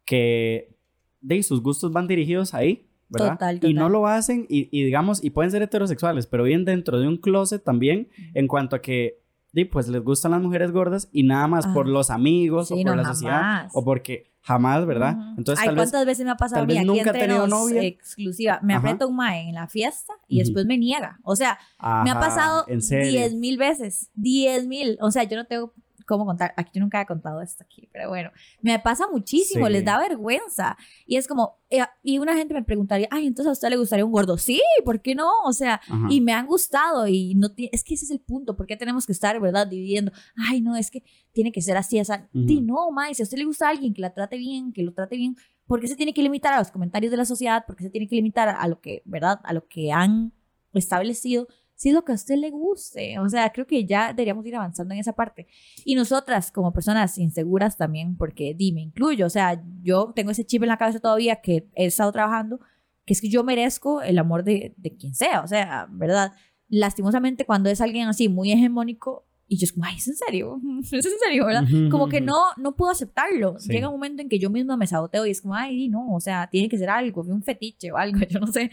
que de sus gustos van dirigidos ahí, ¿verdad? Total, Y total. no lo hacen y, y digamos, y pueden ser heterosexuales, pero viven dentro de un closet también en cuanto a que, pues les gustan las mujeres gordas y nada más Ah. por los amigos Sí, o por no, la sociedad o porque jamás, ¿verdad? Entonces Ay, tal vez... ¿cuántas veces me ha pasado tal vez aquí nunca entre tenido novia. exclusiva? Me aprieta un mae en la fiesta y después me niega. O sea, me ha pasado. 10 mil veces. 10 mil. O sea, yo no tengo cómo contar. Aquí yo nunca he contado esto aquí, pero bueno. Me pasa muchísimo, Sí. les da vergüenza. Y es como, eh, y una gente me preguntaría, ay, entonces a usted le gustaría un gordo. Sí, ¿por qué no? O sea, Ajá. y me han gustado y no es que ese es el punto, ¿por qué tenemos que estar, verdad, dividiendo? Ay, no, es que tiene que ser así, esa. Ujú. Di, no, mae, si a usted le gusta a alguien que la trate bien, que lo trate bien, ¿por qué se tiene que limitar a los comentarios de la sociedad? ¿Por qué se tiene que limitar a lo que, verdad, a lo que han establecido? Si es lo que a usted le guste. O sea, creo que ya deberíamos ir avanzando en esa parte. Y nosotras, como personas inseguras también, porque di, me incluyo. O sea, yo tengo ese chip en la cabeza todavía que he estado trabajando, que es que yo merezco el amor de, de quien sea. O sea, ¿verdad? Lastimosamente, cuando es alguien así muy hegemónico, y yo es como, ay, ¿es en serio? ¿Es en serio, verdad? Como que no, no puedo aceptarlo. Sí. Llega un momento en que yo misma me saboteo y es como, ay, no, o sea, tiene que ser algo, un fetiche o algo, yo no sé.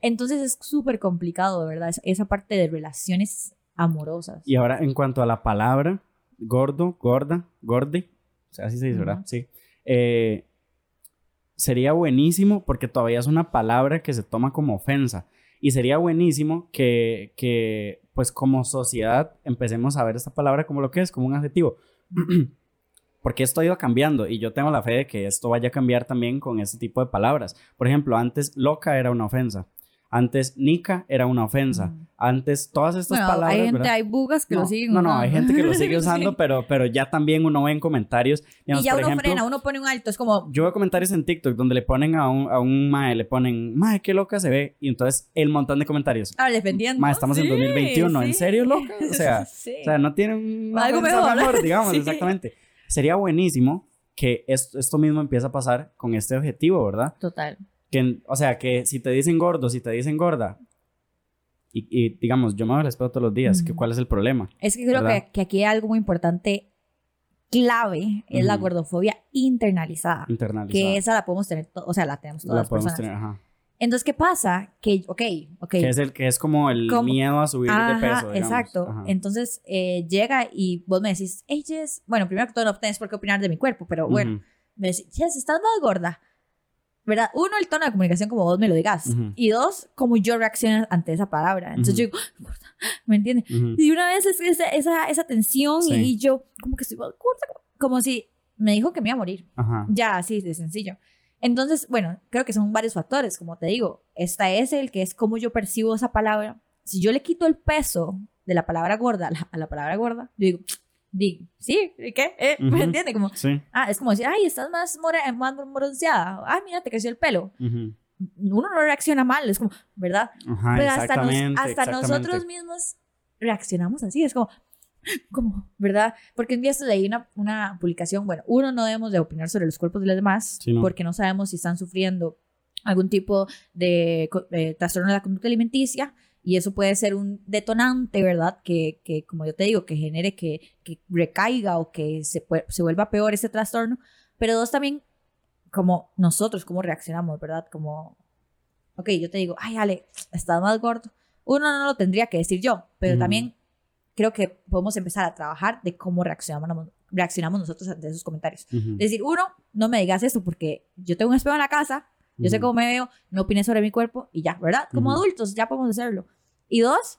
Entonces es súper complicado, ¿verdad? Esa, parte de relaciones amorosas. Y ahora, en cuanto a la palabra, gordo, gorda, gordi, o sea, así se dice, ¿verdad? Sí. Eh, sería buenísimo porque todavía es una palabra que se toma como ofensa. Y sería buenísimo que, que, pues como sociedad, empecemos a ver esta palabra como lo que es, como un adjetivo. porque esto ha ido cambiando y yo tengo la fe de que esto vaya a cambiar también con este tipo de palabras. Por ejemplo, antes loca era una ofensa. Antes nica era una ofensa. Antes todas estas Bueno, palabras... hay gente, ¿verdad? hay bugas que no, lo siguen. No, no, usando. hay gente que lo sigue usando, Sí. pero, pero ya también uno ve en comentarios. digamos, y ya por uno ejemplo, frena, uno pone un alto, es como, Yo veo comentarios en TikTok donde le ponen a un, a un mae, le ponen, mae, qué loca se ve. Y entonces el montón de comentarios. ah, defendiendo. Ma, estamos en Sí, 2021, ¿en sí. serio, loca? O sea. O sea, no tienen Algo ofensa mejor. digamos, exactamente. Sería buenísimo que esto, esto mismo empiece a pasar con este objetivo, ¿verdad? Total. Que, o sea, que si te dicen gordo, si te dicen gorda, y, y, digamos, yo me hago el espejo todos los días, que Ujú. ¿cuál es el problema? Es que creo que, que aquí hay algo muy importante, clave, es la Ujú. gordofobia internalizada. Internalizado. Que esa la podemos tener, o sea, la tenemos todas la las personas. tener, ajá. Entonces, ¿qué pasa? Que, ok, ok. Que es el que es como el Como- miedo a subir de Ajá, peso. digamos. exacto. Ajá. Entonces, eh, llega y vos me decís, hey, Jess, bueno, primero que todo no tienes por qué opinar de mi cuerpo, pero bueno, Ujú. me decís, Jess, estás más gorda. ¿Verdad? Uno, el tono de comunicación como vos me lo digas. Ujú. Y dos, como yo reacciono ante esa palabra. Entonces Ujú. yo digo, ¿me entiendes? Ujú. Y una vez es esa, esa, esa tensión Sí. y yo, como que estoy gorda, como si me dijo que me iba a morir. Ajá. Ya, así de sencillo. Entonces, bueno, creo que son varios factores, como te digo. Esta es el que es cómo yo percibo esa palabra. Si yo le quito el peso de la palabra gorda a la, a la palabra gorda, yo digo, digo, sí, ¿y qué? ¿Eh? Ujú. ¿Me entiendes? Como, Sí. ah, es como decir, ay, estás más, more más bronceada. Ay, mira, te creció el pelo. Ujú. Uno no reacciona mal, es como, ¿verdad? Ajá, Pero hasta, nos- hasta nosotros mismos reaccionamos así, es como, como, ¿verdad? Porque un día esto leí una, una publicación, bueno, uno no debemos de opinar sobre los cuerpos de los demás, Sí, no. porque no sabemos si están sufriendo algún tipo de, de trastorno de la conducta alimenticia, y eso puede ser un detonante, ¿verdad? Que, que como yo te digo, que genere que, que recaiga o que se, se vuelva peor ese trastorno, pero dos también, como nosotros, cómo reaccionamos, ¿verdad? Como, ok, yo te digo, ay, Ale, estás más gordo. uno no lo tendría que decir yo, pero Ujú. también creo que podemos empezar a trabajar de cómo reaccionamos, reaccionamos nosotros ante esos comentarios. Ujú. Es decir, uno, no me digas eso porque yo tengo un espejo en la casa, yo sé cómo me veo, no opines sobre mi cuerpo y ya, ¿verdad? Como Ujú. adultos ya podemos hacerlo. Y dos,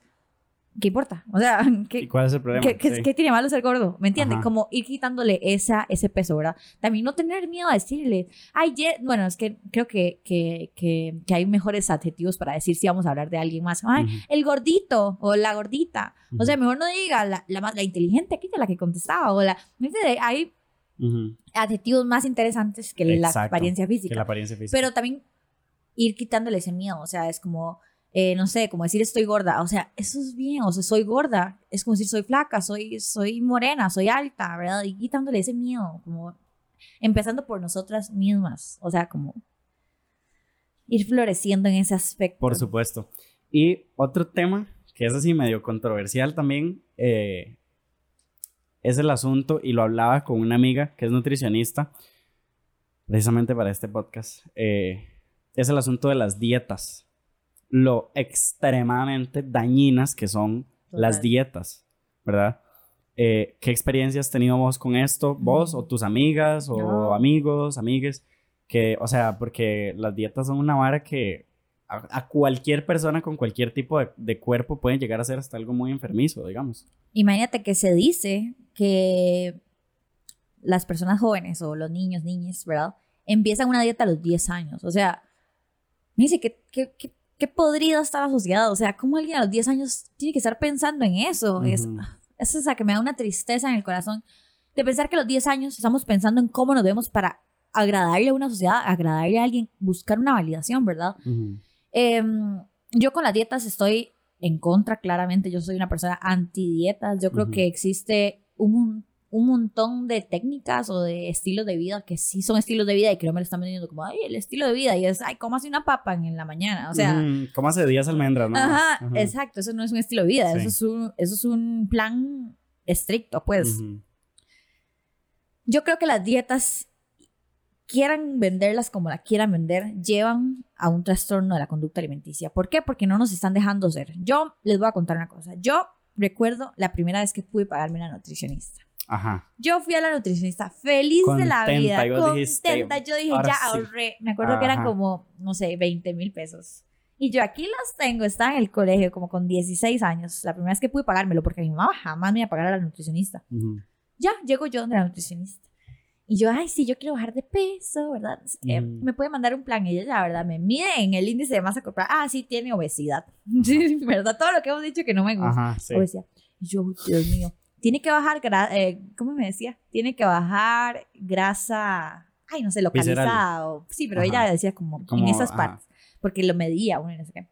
¿qué importa? O sea, ¿Y ¿qué, cuál es el problema? ¿qué, qué- Sí. qué tiene malo ser gordo? ¿Me entiendes? Como ir quitándole esa, ese peso, ¿verdad? También no tener miedo a decirle, ay, ye-". bueno, es que creo que, que, que, que hay mejores adjetivos para decir si vamos a hablar de alguien más. Ay, Ujú. el gordito o la gordita. O Ujú. sea, mejor no diga la, la, más- la inteligente aquí, la que contestaba, o la... ¿me entiendes? Hay Adjetivos más interesantes que la apariencia Que física. la apariencia física. Pero también ir quitándole ese miedo, o sea, es como, eh, no sé, como decir estoy gorda, o sea, eso es bien, o sea, soy gorda, es como decir soy flaca, soy, soy morena, soy alta, ¿verdad? Y quitándole ese miedo, como empezando por nosotras mismas, o sea, como ir floreciendo en ese aspecto. Por supuesto. Y otro tema que es así medio controversial también eh, es el asunto, y lo hablaba con una amiga que es nutricionista, precisamente para este podcast, eh, es el asunto de las dietas. Lo extremadamente dañinas que son las dietas, ¿verdad? Eh, ¿Qué experiencia has tenido vos con esto? ¿Vos o tus amigas o No. amigos, amigues? Que, o sea, porque las dietas son una vara que a, a cualquier persona con cualquier tipo de, de cuerpo pueden llegar a ser hasta algo muy enfermizo, digamos. Imagínate que se dice que las personas jóvenes o los niños, niñas, ¿verdad? Empiezan una dieta a los 10 años. O sea, me dice que, que, que, qué podrida está la sociedad. O sea, ¿cómo alguien a los 10 años tiene que estar pensando en eso? Es, Ujú. eso es la que me da una tristeza en el corazón de pensar que a los 10 años estamos pensando en cómo nos vemos para agradarle a una sociedad, agradarle a alguien, buscar una validación, ¿verdad? Em, yo con las dietas estoy en contra, claramente. Yo soy una persona anti-dietas. Yo creo que existe un, un montón de técnicas o de estilos de vida que sí son estilos de vida y que no me lo están vendiendo como, ay, el estilo de vida. Y es, ay, ¿cómo hace una papa en la mañana? O sea, Ujú. ¿cómo hace días almendras, no? ajá, exacto. Eso no es un estilo de vida. Sí. Eso, es un, eso es un plan estricto, pues. Yo creo que las dietas, quieran venderlas como la quieran vender, llevan a un trastorno de la conducta alimenticia. ¿Por qué? Porque no nos están dejando ser. Yo les voy a contar una cosa. Yo recuerdo la primera vez que pude pagarme una nutricionista. Ajá. Yo fui a la nutricionista feliz de la Contenta, vida, vos dijiste, contenta. Yo dije, "Ahora ya sí". ahorré. Me acuerdo que eran Ajá. como, no sé, 20 mil pesos. Y yo aquí los tengo, estaba en el colegio como con 16 años. La primera vez que pude pagármelo, porque mi mamá jamás me iba a pagar a la nutricionista Ujú. ya llego yo donde la nutricionista. Y yo, ay, sí, yo quiero bajar de peso, ¿verdad? Eh, Mm. Me puede mandar un plan. Ella, la verdad, me mide en el índice de masa corporal. Ah, sí, tiene obesidad. Sí, ¿verdad? Todo lo que hemos dicho que no me gusta. Ajá, sí. Obesidad. Y yo, Dios mío. Tiene que bajar, gra- eh, ¿cómo me decía? Tiene que bajar grasa, ay, no sé, localizada. o- sí, pero Ajá. ella decía como, Como, en esas ajá. partes. Porque lo medía uno y no sé qué.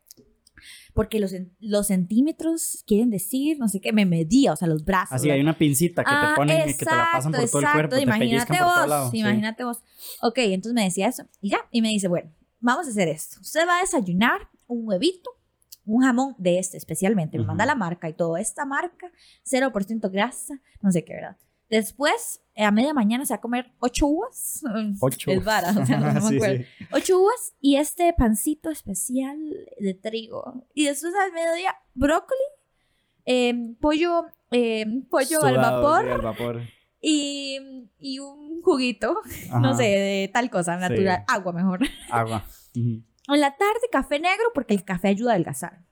Porque los, los centímetros quieren decir, no sé qué, me medía, o sea, los brazos. Así ¿verdad? hay una pincita que Ah, te ponen y que te la pasan por todo el exacto, cuerpo, te Imagínate por vos, todo lado. sí. imagínate vos. Ok, entonces me decía eso y ya, y me dice, bueno, vamos a hacer esto. Usted va a desayunar un huevito, un jamón de este especialmente, me manda Ujú. la marca y todo. Esta marca, 0% grasa, no sé qué, ¿verdad? Después, eh, a media mañana se va a comer ocho uvas. Ocho. Es vara, o sea, no, no me acuerdo. sí. Ocho uvas y este pancito especial de trigo. Y después al mediodía, brócoli, eh, pollo, eh, pollo al vapor sí, al vapor. y, y un juguito, Ajá. no sé, de tal cosa, natural, agua mejor. Agua. En la tarde, café negro, porque el café ayuda a adelgazar.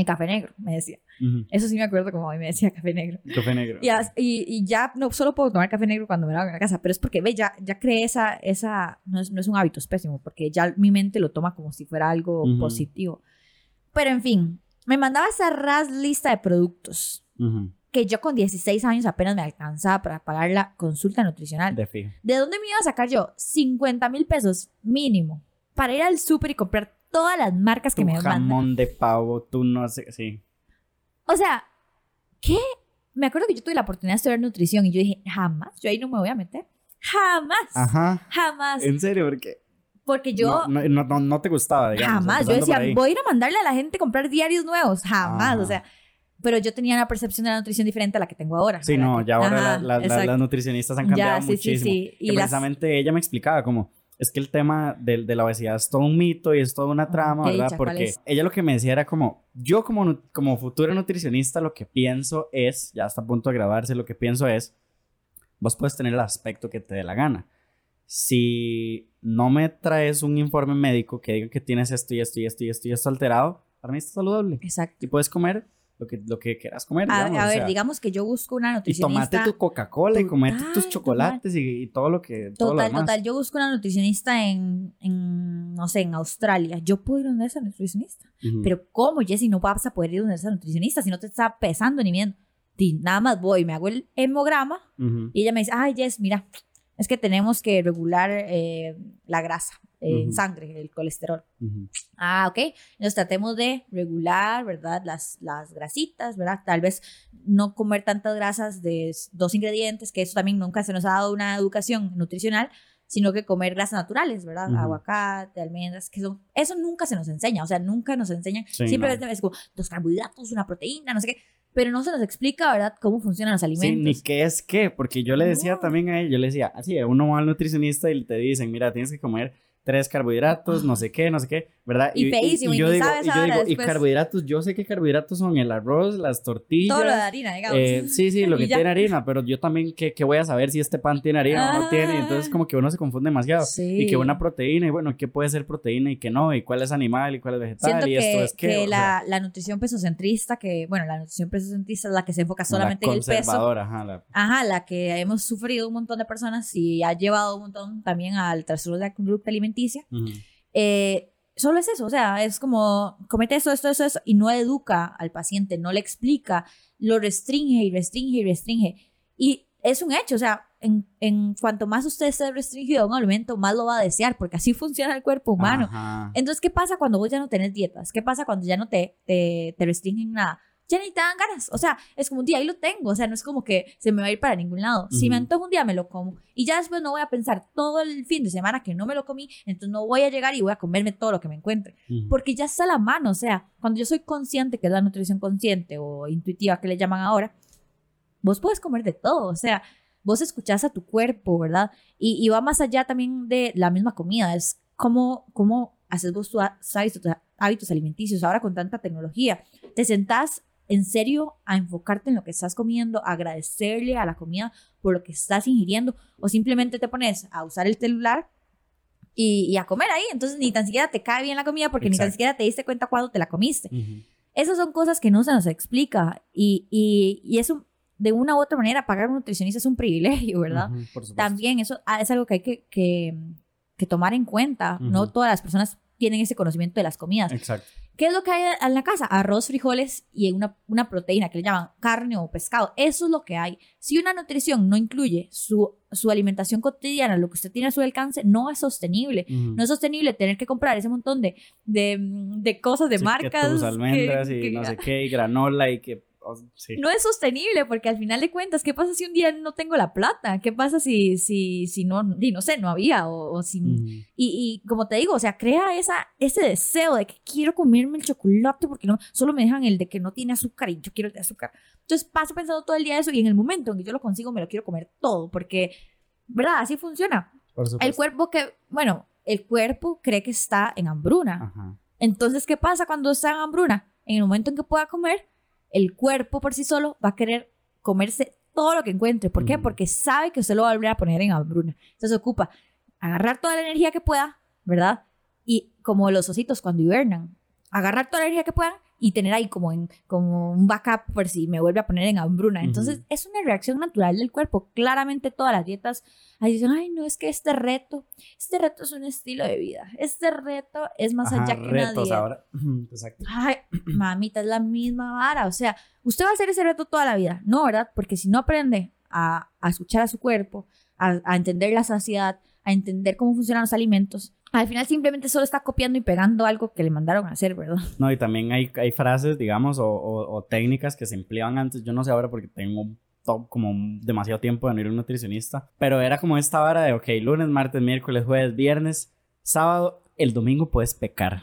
El café negro, me decía. ujú. Eso sí me acuerdo como hoy me decía café negro. Café negro. Y, as- y, y ya no solo puedo tomar café negro cuando me lo hago en la casa, pero es porque, ve, ya, ya creé esa, esa no, es, no es un hábito, es pésimo, porque ya mi mente lo toma como si fuera algo Ujú. positivo. Pero en fin, me mandaba esa ras lista de productos Ujú, que yo con 16 años apenas me alcanzaba para pagar la consulta nutricional. De fijo. ¿De dónde me iba a sacar yo 50 mil pesos mínimo para ir al súper y comprar todas las marcas que Tu me mandan? jamón de pavo, tú no sé, sí. O sea, ¿qué? Me acuerdo que yo tuve la oportunidad de estudiar nutrición y yo dije, jamás, yo ahí no me voy a meter. Jamás. Ajá. Jamás. ¿En serio? ¿Por qué? Porque yo No, no, no, no te gustaba, digamos. jamás. Yo decía, voy a ir a mandarle a la gente comprar diarios nuevos. Jamás. Ajá. O sea, pero yo tenía una percepción de la nutrición diferente a la que tengo ahora. Sí, la no, que- ya ahora Ajá, la- la- la- las nutricionistas han cambiado Ya, sí, sí, muchísimo. sí. Que Y las- precisamente ella me explicaba como, es que el tema de, de, la obesidad es todo un mito y es toda una trama, ¿verdad? dicha, ¿cuál Porque ella lo que me decía era como, yo como, como futura nutricionista lo que pienso es, ya está a punto de grabarse, lo que pienso es, vos puedes tener el aspecto que te dé la gana. Si no me traes un informe médico que diga que tienes esto y esto y esto y esto y esto alterado, para mí está saludable. Exacto. Y puedes comer lo que, lo que quieras comer, A, digamos, a o ver, sea, digamos que yo busco una y nutricionista. tomate tu Coca-Cola y comete tus chocolates y, y todo lo que... todo lo Total, demás. total. Yo busco una nutricionista en, en, no sé, en Australia. Yo puedo ir donde esa nutricionista. Ujú. Pero ¿cómo, Jessy? No vas a poder ir donde esa nutricionista si no te está pesando ni viendo. Nada más voy, me hago el hemograma Ujú. y ella me dice, ay, Jess, mira, es que tenemos que regular eh, la grasa eh, en Ujú. sangre, el colesterol. Ujú. Ah, ok. Entonces tratemos de regular, ¿verdad? Las, las grasitas, ¿verdad? Tal vez no comer tantas grasas de dos ingredientes, que eso también nunca se nos ha dado una educación nutricional, sino que comer grasas naturales, ¿verdad? Ujú. Aguacate, almendras, que son, eso nunca se nos enseña, o sea, nunca nos enseñan, Sí, siempre no. es como dos carbohidratos, una proteína, no sé qué, pero no se nos explica, ¿verdad? Cómo funcionan los Sí, alimentos. ni qué es qué, porque yo le decía No. también a él, yo le decía, así, uno va al nutricionista y te dicen, mira, tienes que comer tres carbohidratos, no sé qué, no sé qué, ¿verdad? Y feísimo, y yo digo, sabes y yo digo, y carbohidratos, yo sé que carbohidratos son el arroz, las tortillas. Todo lo de harina, digamos. eh, sí, sí, lo Y que ya. tiene harina, pero yo también, ¿qué, qué voy a saber si este pan tiene harina o no tiene? Ah. Entonces, como que uno se confunde demasiado. Sí. Y que una proteína, y bueno, ¿qué puede ser proteína y qué no? ¿Y cuál es animal y cuál es vegetal? Siento y que, esto es qué. que sea, la, la nutrición pesocentrista, que, bueno, la nutrición pesocentrista es la que se enfoca solamente la en el peso. ajá, la- Ajá, la que hemos sufrido un montón de personas y ha llevado un montón también al trastorno de la conducta alimenticia. Ujú. Eh, solo es eso, o sea, es como comete esto, esto, esto, esto, y no educa al paciente, no le explica, lo restringe y restringe y restringe. Y es un hecho, o sea, en, en cuanto más usted esté restringido a un alimento, más lo va a desear, porque así funciona el cuerpo humano. Ajá. Entonces, ¿qué pasa cuando vos ya no tenés dietas? ¿Qué pasa cuando ya no te, te, te restringen nada? Ya ni te dan ganas. O sea, es como un día ahí lo tengo. O sea, no es como que se me va a ir para ningún lado. Si me antojo un día, me lo como. Y ya después no voy a pensar todo el fin de semana que no me lo comí. Entonces no voy a llegar y voy a comerme todo lo que me encuentre. Ujú. Porque ya está a la mano. O sea, cuando yo soy consciente, que es la nutrición consciente o intuitiva que le llaman ahora, vos puedes comer de todo. O sea, vos escuchás a tu cuerpo, ¿verdad? Y, y va más allá también de la misma comida. Es cómo, cómo haces vos tus hábitos, hábitos alimenticios ahora con tanta tecnología. Te sentás en serio a enfocarte en lo que estás comiendo, a agradecerle a la comida por lo que estás ingiriendo o simplemente te pones a usar el celular y, y a comer ahí. Entonces ni tan siquiera te cae bien la comida porque ni tan siquiera te diste cuenta cuando te la comiste. Ujú. Esas son cosas que no se nos explica y, y, y eso, de una u otra manera, pagar un nutricionista es un privilegio, ¿verdad? Por. También eso ah, es algo que hay que, que, que tomar en cuenta. No todas las personas tienen ese conocimiento de las comidas. Exacto. ¿Qué es lo que hay en la casa? Arroz, frijoles y una, una proteína que le llaman carne o pescado. Eso es lo que hay. Si una nutrición no incluye su, su alimentación cotidiana, lo que usted tiene a su alcance, no es sostenible. No es sostenible tener que comprar ese montón de, de, de cosas, de Sí, marcas. Que tus que- almendras y que- no sé qué, y granola y que... sí. no es sostenible porque al final de cuentas, ¿qué pasa si un día no tengo la plata? ¿Qué pasa si, si, si no, y no sé, no había? O, o si, Ujú. y, y como te digo, o sea, crea esa, ese deseo de que quiero comerme el chocolate porque no, solo me dejan el de que no tiene azúcar y yo quiero el de azúcar. Entonces paso pensando todo el día eso y en el momento en que yo lo consigo me lo quiero comer todo porque, ¿verdad? Así funciona. El cuerpo que, bueno, el cuerpo cree que está en hambruna. Ajá. Entonces, ¿qué pasa cuando está en hambruna? En el momento en que pueda comer, el cuerpo por sí solo va a querer comerse todo lo que encuentre. ¿Por qué? Porque sabe que usted lo va a volver a poner en hambruna. Entonces ocupa agarrar toda la energía que pueda, ¿verdad? Y como los ositos cuando hibernan, agarrar toda la energía que puedan y tener ahí como, en, como un backup por si me vuelve a poner en hambruna. Entonces es una reacción natural del cuerpo. Claramente todas las dietas ahí dicen, ay, no, es que este reto, este reto es un estilo de vida. Este reto es más Ajá, allá que una retos dieta. ahora. Exacto. Ay, mamita, es la misma vara. O sea, usted va a hacer ese reto toda la vida, ¿no, verdad? Porque si no aprende a, a escuchar a su cuerpo, a, a entender la saciedad, a entender cómo funcionan los alimentos, al final simplemente solo está copiando y pegando algo que le mandaron a hacer, ¿verdad? No, y también hay, frases, digamos, o, técnicas que se empleaban antes. Yo no sé ahora porque tengo como demasiado tiempo de no ir a un nutricionista. Pero era como esta vara de, ok, lunes, martes, miércoles, jueves, viernes, sábado, el domingo puedes pecar.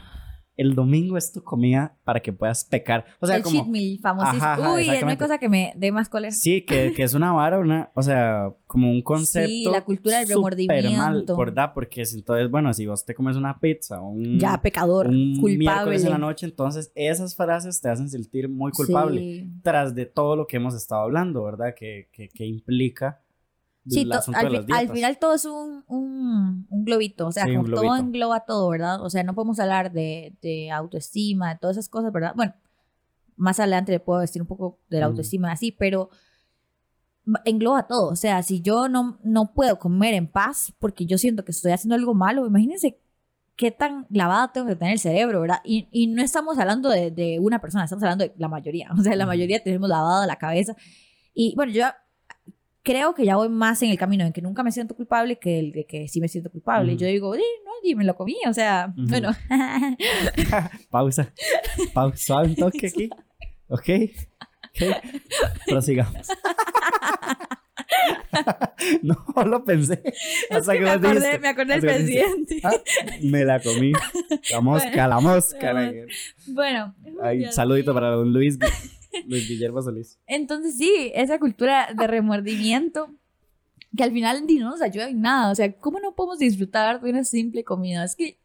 El domingo es tu comida para que puedas pecar. O sea, el como... cheat meal famosísimo. Ajá, ajá, Uy, hay exactamente. cosa que me dé más cólera. Sí, que, que es una vara, una, o sea, como un concepto. Sí, la cultura del remordimiento. Mal, ¿verdad? Porque si entonces, bueno, si vos te comes una pizza un, Ya, pecador, un culpable. miércoles en la noche, entonces esas frases te hacen sentir muy culpable. Sí. Tras de todo lo que hemos estado hablando, ¿verdad? Que, que, que implica Sí, el to- asunto al, de fi- las dietas. al final todo es un, un, un globito, o sea, Sí, como todo engloba todo, ¿verdad? O sea, no podemos hablar de, de autoestima, de todas esas cosas, ¿verdad? Bueno, más adelante le puedo decir un poco de la Ujú. autoestima así, pero engloba todo, o sea, si yo no, no puedo comer en paz porque yo siento que estoy haciendo algo malo, imagínense qué tan lavada tengo que tener el cerebro, ¿verdad? Y, y no estamos hablando de, de una persona, estamos hablando de la mayoría, o sea, la mayoría tenemos lavada la cabeza. Y bueno, yo creo que ya voy más en el camino en que nunca me siento culpable que el de que sí me siento culpable. Ujú. Yo digo, "Sí, no, y me lo comí, o sea, bueno. Pausa. Pausa un toque aquí. Ok. Ok. Prosigamos. no lo pensé. Hasta que me, acordé, dijiste. me acordé del presidente. "Ah, me la comí. La mosca, la mosca. Bueno. Ay, saludito para don Luis. Luis Guillermo Solís. Entonces sí, esa cultura de remordimiento que al final ni no nos ayuda en nada. O sea, ¿cómo no podemos disfrutar de una simple comida? Es que,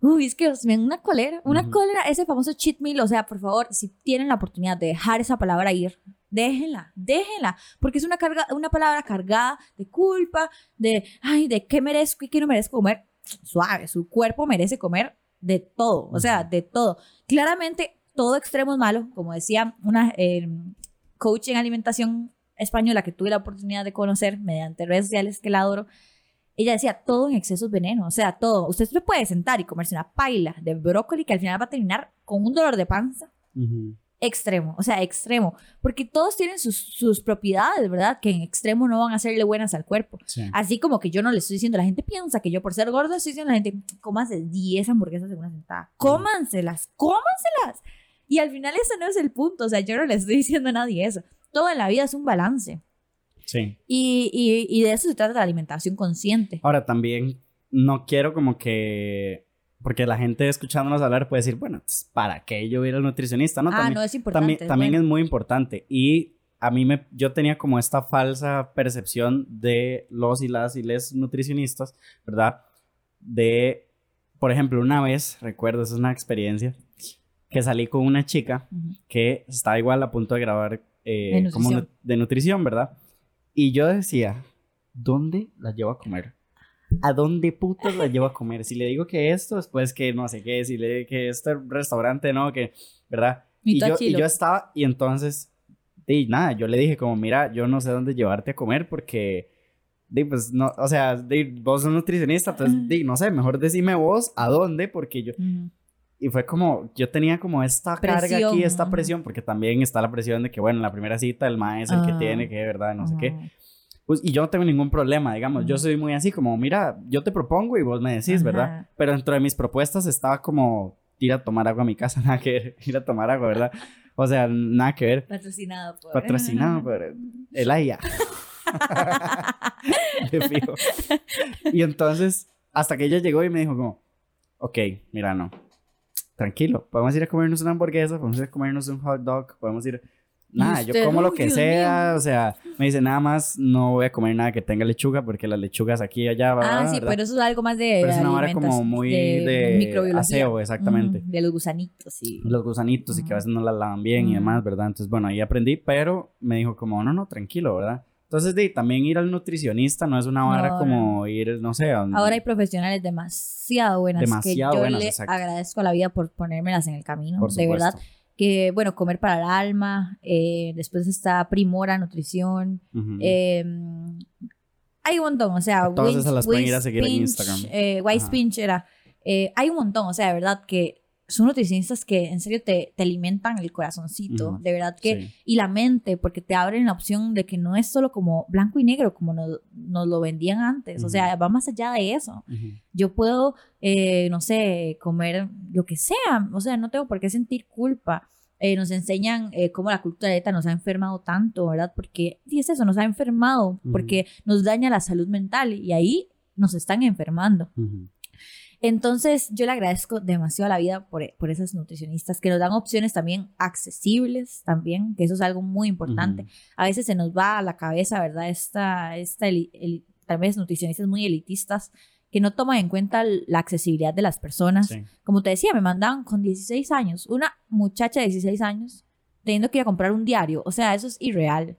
uy, es que me una cólera, una Ujú. cólera, ese famoso cheat meal. O sea, por favor, si tienen la oportunidad de dejar esa palabra ir, déjenla, déjenla, porque es una, carga, una palabra cargada de culpa, de, ay, de qué merezco y qué no merezco comer. Suave, su cuerpo merece comer de todo, o sea, de todo. Claramente, todo extremo es malo, como decía una eh, coach en alimentación española que tuve la oportunidad de conocer mediante redes sociales que la adoro. Ella decía, todo en exceso es veneno, o sea, todo. Usted se puede sentar y comerse una paila de brócoli que al final va a terminar con un dolor de panza extremo, o sea, extremo, porque todos tienen sus, sus propiedades, ¿verdad? Que en extremo no van a hacerle buenas al cuerpo. Sí. Así como que yo no le estoy diciendo, la gente piensa que yo por ser gordo estoy diciendo a la gente, cómanse 10 hamburguesas en una sentada, cómanselas, cómanselas. Y al final ese no es el punto, o sea, yo no le estoy diciendo a nadie eso. Todo en la vida es un balance. Sí. Y, y, y de eso se trata la alimentación consciente. Ahora también no quiero como que. Porque la gente escuchándonos hablar puede decir, bueno, pues, ¿para qué yo ir al nutricionista? No, ah, también, no es importante. también, es también bueno. es muy importante. Y a mí me, yo tenía como esta falsa percepción de los y las y les nutricionistas, ¿verdad? De, por ejemplo, una vez, recuerdo, esa es una experiencia, que salí con una chica Ujú. que estaba igual a punto de grabar eh, De como nutrición. nu- de nutrición, ¿verdad? Y yo decía, ¿dónde la llevo a comer? ¿A dónde putas la llevo a comer? Si le digo que esto, después que no sé qué, si le digo que este restaurante, no, que, ¿verdad? Y Y yo, y yo estaba, y entonces, di, nada, yo le dije como, mira, yo no sé dónde llevarte a comer porque, di, pues, no, o sea, di, vos sos nutricionista, entonces, di, no sé, mejor decime vos a dónde, porque yo, Ujú. Y fue como, yo tenía como esta carga Presión, aquí, esta presión, porque también está la presión de que, bueno, la primera cita el maestro el que Ah. tiene, que verdad, no sé qué. Pues, y yo no tengo ningún problema, digamos, yo Ujú. soy muy así, como, mira, yo te propongo y vos me decís, ¿verdad? Pero dentro de mis propuestas estaba como, ir a tomar agua a mi casa, nada que ver, ir a tomar agua, ¿verdad? O sea, nada que ver. Patrocinado por... Patrocinado por el AIA. De fijo. Y entonces, hasta que ella llegó y me dijo como, ok, mira, no, tranquilo, podemos ir a comernos una hamburguesa, podemos ir a comernos un hot dog, podemos ir... Nada, yo como lo que sea, o sea, me dice nada más, no voy a comer nada que tenga lechuga porque las lechugas aquí y allá, Ah, sí, ¿verdad? pero eso es algo más de. Pero es una vara como muy de microbiología. aseo, exactamente. De los gusanitos, sí. los gusanitos y que a veces no las lavan bien y demás, ¿verdad? Entonces, bueno, ahí aprendí, pero me dijo como, no, no, tranquilo, ¿verdad? Entonces, de, también ir al nutricionista no es una vara No, como ir, no sé, a un- Ahora hay profesionales demasiado buenas Demasiado que yo buenas, le exacto. agradezco a la vida por ponérmelas en el camino. de verdad, que bueno, comer para el alma, eh, después está Primora Nutrición, eh, hay un montón, o sea, Todas esas las pueden ir a seguir en Instagram. Eh, Wise Ajá. Pinch era, eh, hay un montón, o sea, de verdad que son nutricionistas que en serio te, te alimentan el corazoncito, de verdad que Sí. y la mente, porque te abren la opción de que no es solo como blanco y negro, como nos, nos lo vendían antes. O sea, va más allá de eso. Yo puedo, eh, no sé, comer lo que sea. O sea, no tengo por qué sentir culpa. Eh, nos enseñan eh, cómo la cultura dieta nos ha enfermado tanto, ¿verdad? Porque, y es eso, nos ha enfermado, porque nos daña la salud mental y ahí nos están enfermando. Entonces, yo le agradezco demasiado a la vida por, por esas nutricionistas que nos dan opciones también accesibles, también, que eso es algo muy importante. A veces se nos va a la cabeza, ¿verdad? Esta, esta tal vez nutricionistas muy elitistas que no toman en cuenta la accesibilidad de las personas. Como te decía, me mandaban con 16 años, una muchacha de 16 años teniendo que ir a comprar un diario. O sea, eso es irreal.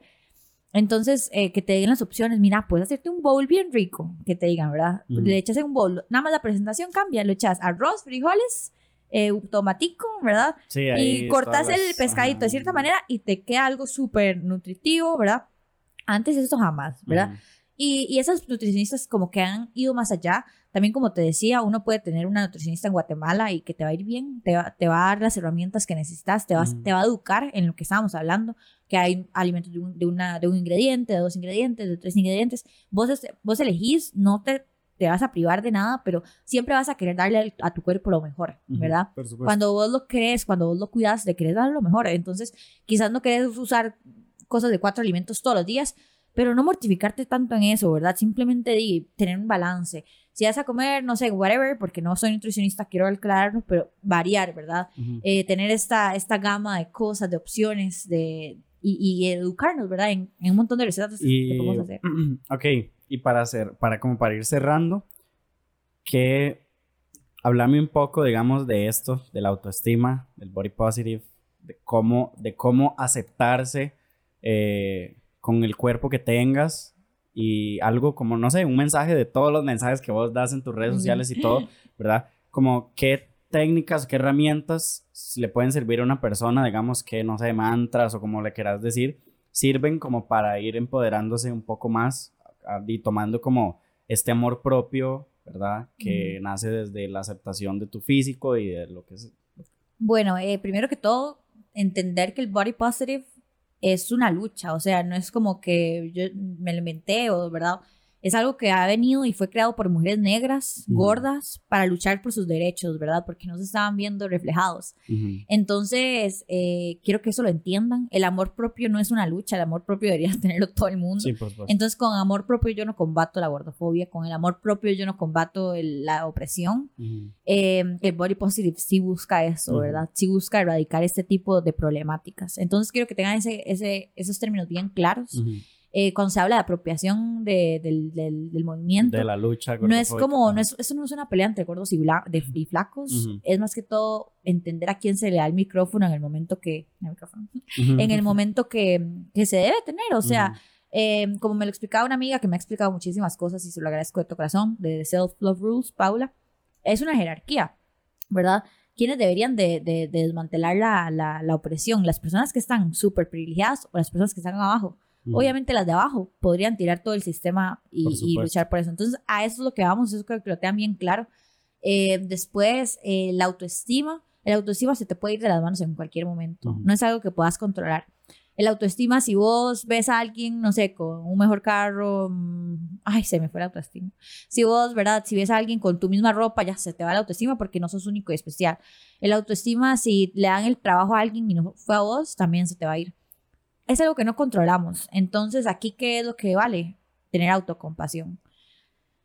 Entonces, eh, que te digan las opciones, mira, puedes hacerte un bowl bien rico, que te digan, ¿verdad? Le echas en un bowl, nada más la presentación cambia, le echas arroz, frijoles, eh, tomatico, ¿verdad? Sí, y cortas el pescadito de cierta manera y te queda algo súper nutritivo, ¿verdad? Antes esto jamás, ¿verdad? Y, y esas nutricionistas como que han ido más allá. También como te decía, uno puede tener una nutricionista en Guatemala y que te va a ir bien, te va, te va a dar las herramientas que necesitas, te va, te va a educar en lo que estábamos hablando, que hay alimentos de un, de, una, de un ingrediente, de dos ingredientes, de tres ingredientes. Vos, vos elegís, no te, te vas a privar de nada, pero siempre vas a querer darle a tu cuerpo lo mejor, ¿verdad? cuando vos lo crees, cuando vos lo cuidas, le querés dar lo mejor. Entonces, quizás no querés usar cosas de cuatro alimentos todos los días, pero no mortificarte tanto en eso, ¿verdad? Simplemente di, tener un balance. Si vas a comer, no sé, whatever, porque no soy nutricionista, quiero aclararlo, pero variar, ¿verdad? Eh, tener esta, esta gama de cosas, de opciones, de, y, educarnos, ¿verdad? En, un montón de recetas que podemos hacer. Ok, y para hacer, para como para ir cerrando, que hablame un poco, digamos, de esto, de la autoestima, del body positive, de cómo, de cómo aceptarse eh, con el cuerpo que tengas y algo como, no sé, un mensaje de todos los mensajes que vos das en tus redes sociales y todo, ¿verdad? Como qué técnicas, qué herramientas le pueden servir a una persona, digamos que, no sé, mantras o como le quieras decir, sirven como para ir empoderándose un poco más y tomando como este amor propio, ¿verdad? Que nace desde la aceptación de tu físico y de lo que es. Bueno, eh, primero que todo, entender que el body positive es una lucha, o sea, no es como que yo me lo inventé o, ¿verdad? Es algo que ha venido y fue creado por mujeres negras, gordas, para luchar por sus derechos, ¿verdad? Porque no se estaban viendo reflejados. Entonces, eh, quiero que eso lo entiendan. El amor propio no es una lucha, el amor propio debería tenerlo todo el mundo. Entonces, con amor propio yo no combato la gordofobia, con el amor propio yo no combato la opresión. Em, el body positive sí busca eso, ¿verdad? Sí busca erradicar este tipo de problemáticas. Entonces, quiero que tengan ese, ese, esos términos bien claros. Eh, cuando se habla de apropiación de, del, del, movimiento. De la lucha. No es como, no es, eso no es una pelea entre gordos y, de, y flacos, es más que todo entender a quién se le da el micrófono en el momento que, en el momento que, que, se debe tener, o sea, eh, como me lo explicaba una amiga que me ha explicado muchísimas cosas y se lo agradezco de tu corazón, de Self Love Rules, Paula, es una jerarquía, ¿verdad? quienes deberían de, de, desmantelar la, la, la, opresión, las personas que están súper privilegiadas o las personas que están abajo. Obviamente las de abajo podrían tirar todo el sistema y, luchar por eso. Entonces, a eso es lo que vamos, eso creo que lo tengan bien claro. Eh, después, eh, la autoestima. El autoestima se te puede ir de las manos en cualquier momento. No es algo que puedas controlar. El autoestima, si vos ves a alguien, no sé, con un mejor carro, mm, ay, se me fue la autoestima. Si vos, ¿verdad? Si ves a alguien con tu misma ropa, ya se te va la autoestima porque no sos único y especial. El autoestima, si le dan el trabajo a alguien y no fue a vos, también se te va a ir es algo que no controlamos. Entonces, aquí, ¿qué es lo que vale? Tener autocompasión.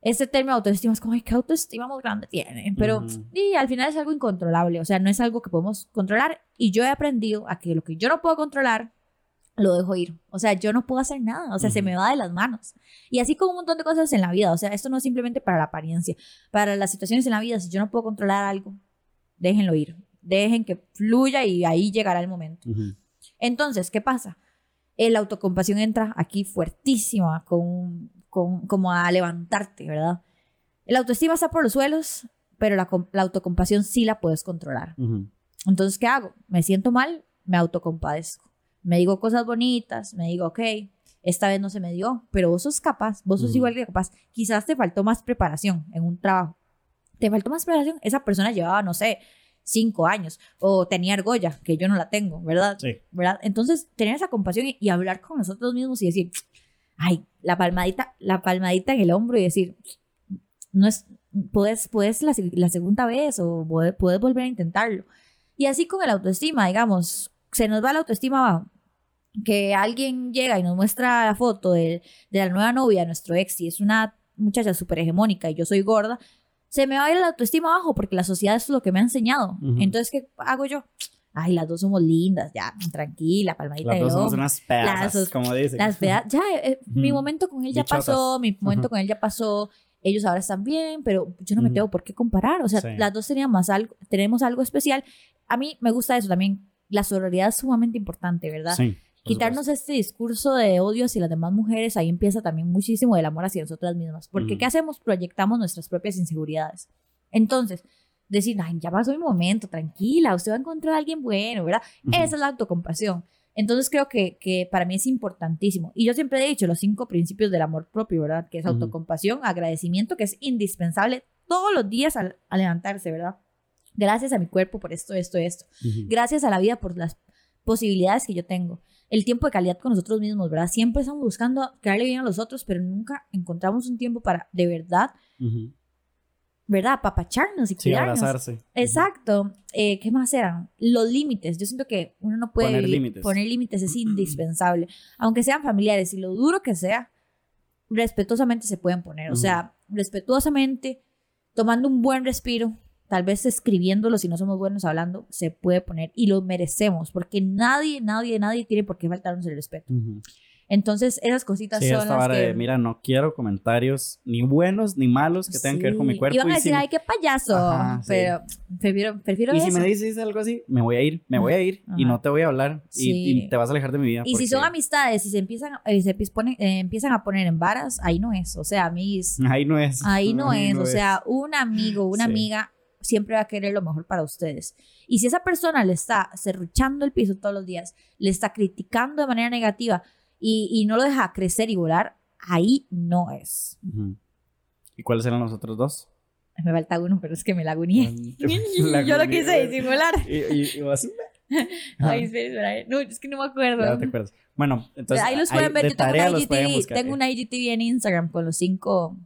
Este término autoestima es como, ay, qué autoestima más grande tiene. Pero, y al final es algo incontrolable. O sea, no es algo que podemos controlar. Y yo he aprendido a que lo que yo no puedo controlar, lo dejo ir. O sea, yo no puedo hacer nada. O sea, se me va de las manos. Y así como un montón de cosas en la vida. O sea, esto no es simplemente para la apariencia. Para las situaciones en la vida, si yo no puedo controlar algo, déjenlo ir. Dejen que fluya y ahí llegará el momento. Entonces, ¿qué pasa? La autocompasión entra aquí fuertísima, con, con, como a levantarte, ¿verdad? La autoestima está por los suelos, pero la, autocompasión sí la puedes controlar. Entonces, ¿qué hago? Me siento mal, me autocompadezco. Me digo cosas bonitas, me digo, ok, esta vez no se me dio, pero vos sos capaz, vos sos igual que capaz. Quizás te faltó más preparación en un trabajo. Te faltó más preparación. Esa persona llevaba, no sé, cinco años, o tenía argolla, que yo no la tengo, ¿verdad? Sí. ¿verdad? Entonces, tener esa compasión y, hablar con nosotros mismos y decir, ay, la palmadita, la palmadita en el hombro y decir, no es, puedes, puedes la, segunda vez o puedes, volver a intentarlo. Y así con el autoestima, digamos, se nos va la autoestima que alguien llega y nos muestra la foto de, de la nueva novia nuestro ex y es una muchacha súper hegemónica y yo soy gorda, se me va a ir la autoestima abajo porque la sociedad es lo que me ha enseñado. Ujú. Entonces, ¿qué hago yo? Ay, las dos somos lindas, ya, tranquila, palmadita Las de dos somos unas pedazas, dos- como dicen. Las feas, ya, eh, mi Ujú. momento con él ya Bichotas. pasó, mi momento Ujú. con él ya pasó, ellos ahora están bien, pero yo no me tengo por qué comparar, o sea, Sí. las dos teníamos algo, tenemos algo especial. A mí me gusta eso también, la sororidad es sumamente importante, ¿verdad? Sí, Quitarnos este discurso de odio hacia las demás mujeres, ahí empieza también muchísimo el amor hacia nosotras mismas, porque. ¿qué hacemos? Proyectamos nuestras propias inseguridades. Entonces, decir, ay, ya pasó mi momento, tranquila, usted va a encontrar a alguien bueno, ¿verdad? Esa es la autocompasión. Entonces creo que, que para mí es importantísimo. Y yo siempre he dicho los cinco principios del amor propio, ¿verdad? Que es Ujú. autocompasión, agradecimiento, que es indispensable todos los días al, al levantarse, ¿verdad? Gracias a mi cuerpo por esto, esto, esto. Gracias a la vida por las posibilidades que yo tengo. El tiempo de calidad con nosotros mismos, ¿verdad? Siempre estamos buscando quedarle bien a los otros, pero nunca encontramos un tiempo para, de verdad, Ujú. ¿verdad? Apapacharnos y Sí, cuidarnos. abrazarse. Exacto. Eh, ¿Qué más eran? Los límites. Yo siento que uno no puede Poner vivir- límites. Poner límites es indispensable. Aunque sean familiares y lo duro que sea, respetuosamente se pueden poner. O sea, respetuosamente, tomando un buen respiro, tal vez escribiéndolo si no somos buenos hablando, se puede poner y lo merecemos porque nadie, nadie, nadie tiene por qué faltarnos el respeto. Entonces, esas cositas Sí, son las que... de, mira, no quiero comentarios ni buenos ni malos que tengan que ver con mi Sí. cuerpo. Iban a y decir, si, ay, qué payaso. Ajá, sí. Pero prefiero, prefiero y si me dices algo así, me voy a ir, me voy a ir y no te voy a hablar y, Sí. y te vas a alejar de mi vida. Y si son amistades y se empiezan, eh, se ponen- eh, empiezan a poner en varas, ahí no es. O sea, a mí es- Ahí no es. ahí no Ahí es. O sea, un amigo, una Sí. amiga siempre va a querer lo mejor para ustedes. Y si esa persona le está cerruchando el piso todos los días, le está criticando de manera negativa y, y no lo deja crecer y volar, ahí no es. ¿Y cuáles eran los otros dos? Me falta uno, pero es que me la agoní. La Yo lo quise disimular. Y, y, y vas- Ay, espera, espera. No, es que no me acuerdo. Ya no te acuerdas. Bueno, entonces. ahí los pueden ver. Yo tengo una, IGTV, tengo una IGTV en Instagram con los cinco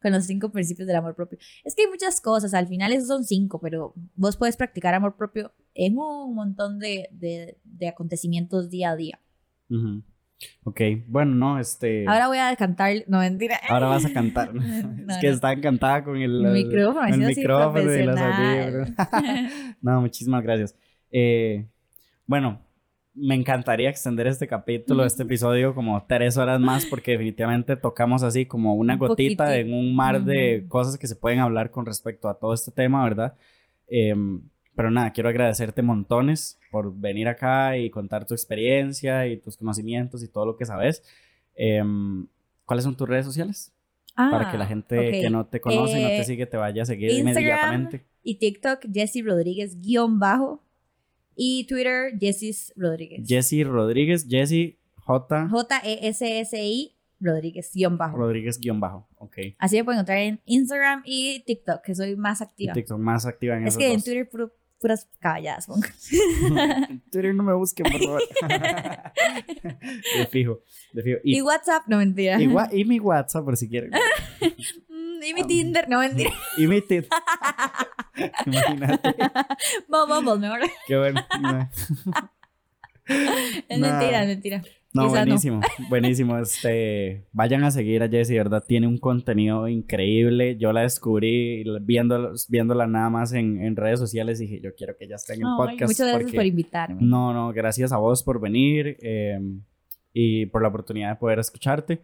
con los cinco principios del amor propio. Es que hay muchas cosas, al final esos son cinco, pero vos puedes practicar amor propio en un montón de, de, de acontecimientos día a día. Ujú. Ok, bueno, no, este. Ahora voy a cantar, no mentira. ahora vas a cantar. es que no. está encantada con el, El micrófono, el micrófono y audífonos. no, muchísimas gracias. Eh, bueno, me encantaría extender este capítulo, este episodio, como tres horas más, porque definitivamente tocamos así como una Un gotita poquitín. en un mar de cosas que se pueden hablar con respecto a todo este tema, ¿verdad? Em, pero nada, quiero agradecerte montones por venir acá y contar tu experiencia y tus conocimientos y todo lo que sabes. Em, ¿Cuáles son tus redes sociales? Para que la Ah, gente que no te conoce y no Eh, te sigue te vaya a seguir Instagram, inmediatamente. Y TikTok, Jessy Rodríguez guion bajo. Y Twitter, Jessy Rodríguez. Jesse Rodríguez, Jesse J. J-E-S-S-I Rodríguez guion bajo. Rodríguez guion bajo. Ok. Así me pueden encontrar en Instagram y TikTok, que soy más Y activa. TikTok más activa en Es que en. Twitter puro- puras caballadas pongo. En Twitter no me busquen, por favor. de fijo, de fijo. Y, Y, WhatsApp, no mentira. y mi WhatsApp, por si quieren. Mm, y mi Tinder, no mentira. Y mi tit. Imagínate. Vamos, mejor. Qué bueno. No, Es Nah. mentira, es mentira. No, Quizás no. buenísimo, buenísimo. Este, vayan a seguir a Jessie, ¿verdad? Tiene un contenido increíble. Yo la descubrí viéndola, viéndola nada más en, en redes sociales y dije, yo quiero que ella esté en el podcast. muchas gracias porque- por invitarme. No, no, gracias a vos por venir eh, y por la oportunidad de poder escucharte.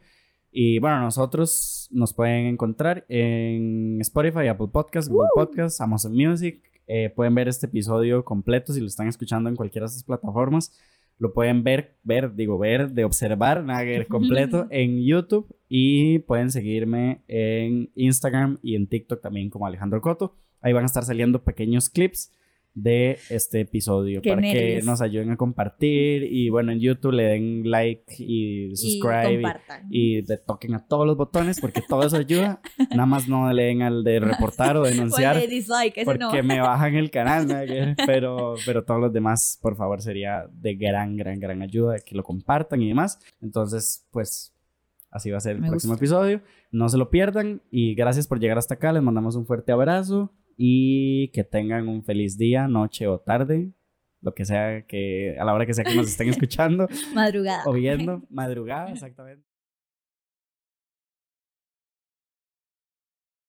Y bueno, nosotros nos pueden encontrar en Spotify, Apple Podcasts, Google Podcasts, Amazon Music. Eh, pueden ver este episodio completo si lo están escuchando en cualquiera de estas plataformas. Lo pueden ver, ver, digo, ver, de observar, ver, completo en YouTube. Y pueden seguirme en Instagram y en TikTok también como Alejandro Coto. Ahí van a estar saliendo pequeños clips de este episodio para que nos ayuden a compartir y bueno en YouTube le den like y subscribe y, compartan. y le toquen a todos los botones porque todo eso ayuda. Nada más no le den al de reportar o denunciar Ponle dislike, ese porque no. me bajan el canal pero pero todos los demás por favor sería de gran gran gran ayuda que lo compartan y demás. Entonces pues así va a ser el Me próximo gusta. episodio. No se lo pierdan y gracias por llegar hasta acá. Les mandamos un fuerte abrazo y que tengan un feliz día noche o tarde lo que sea que a la hora que sea que nos estén escuchando Madrugada. o viendo madrugada exactamente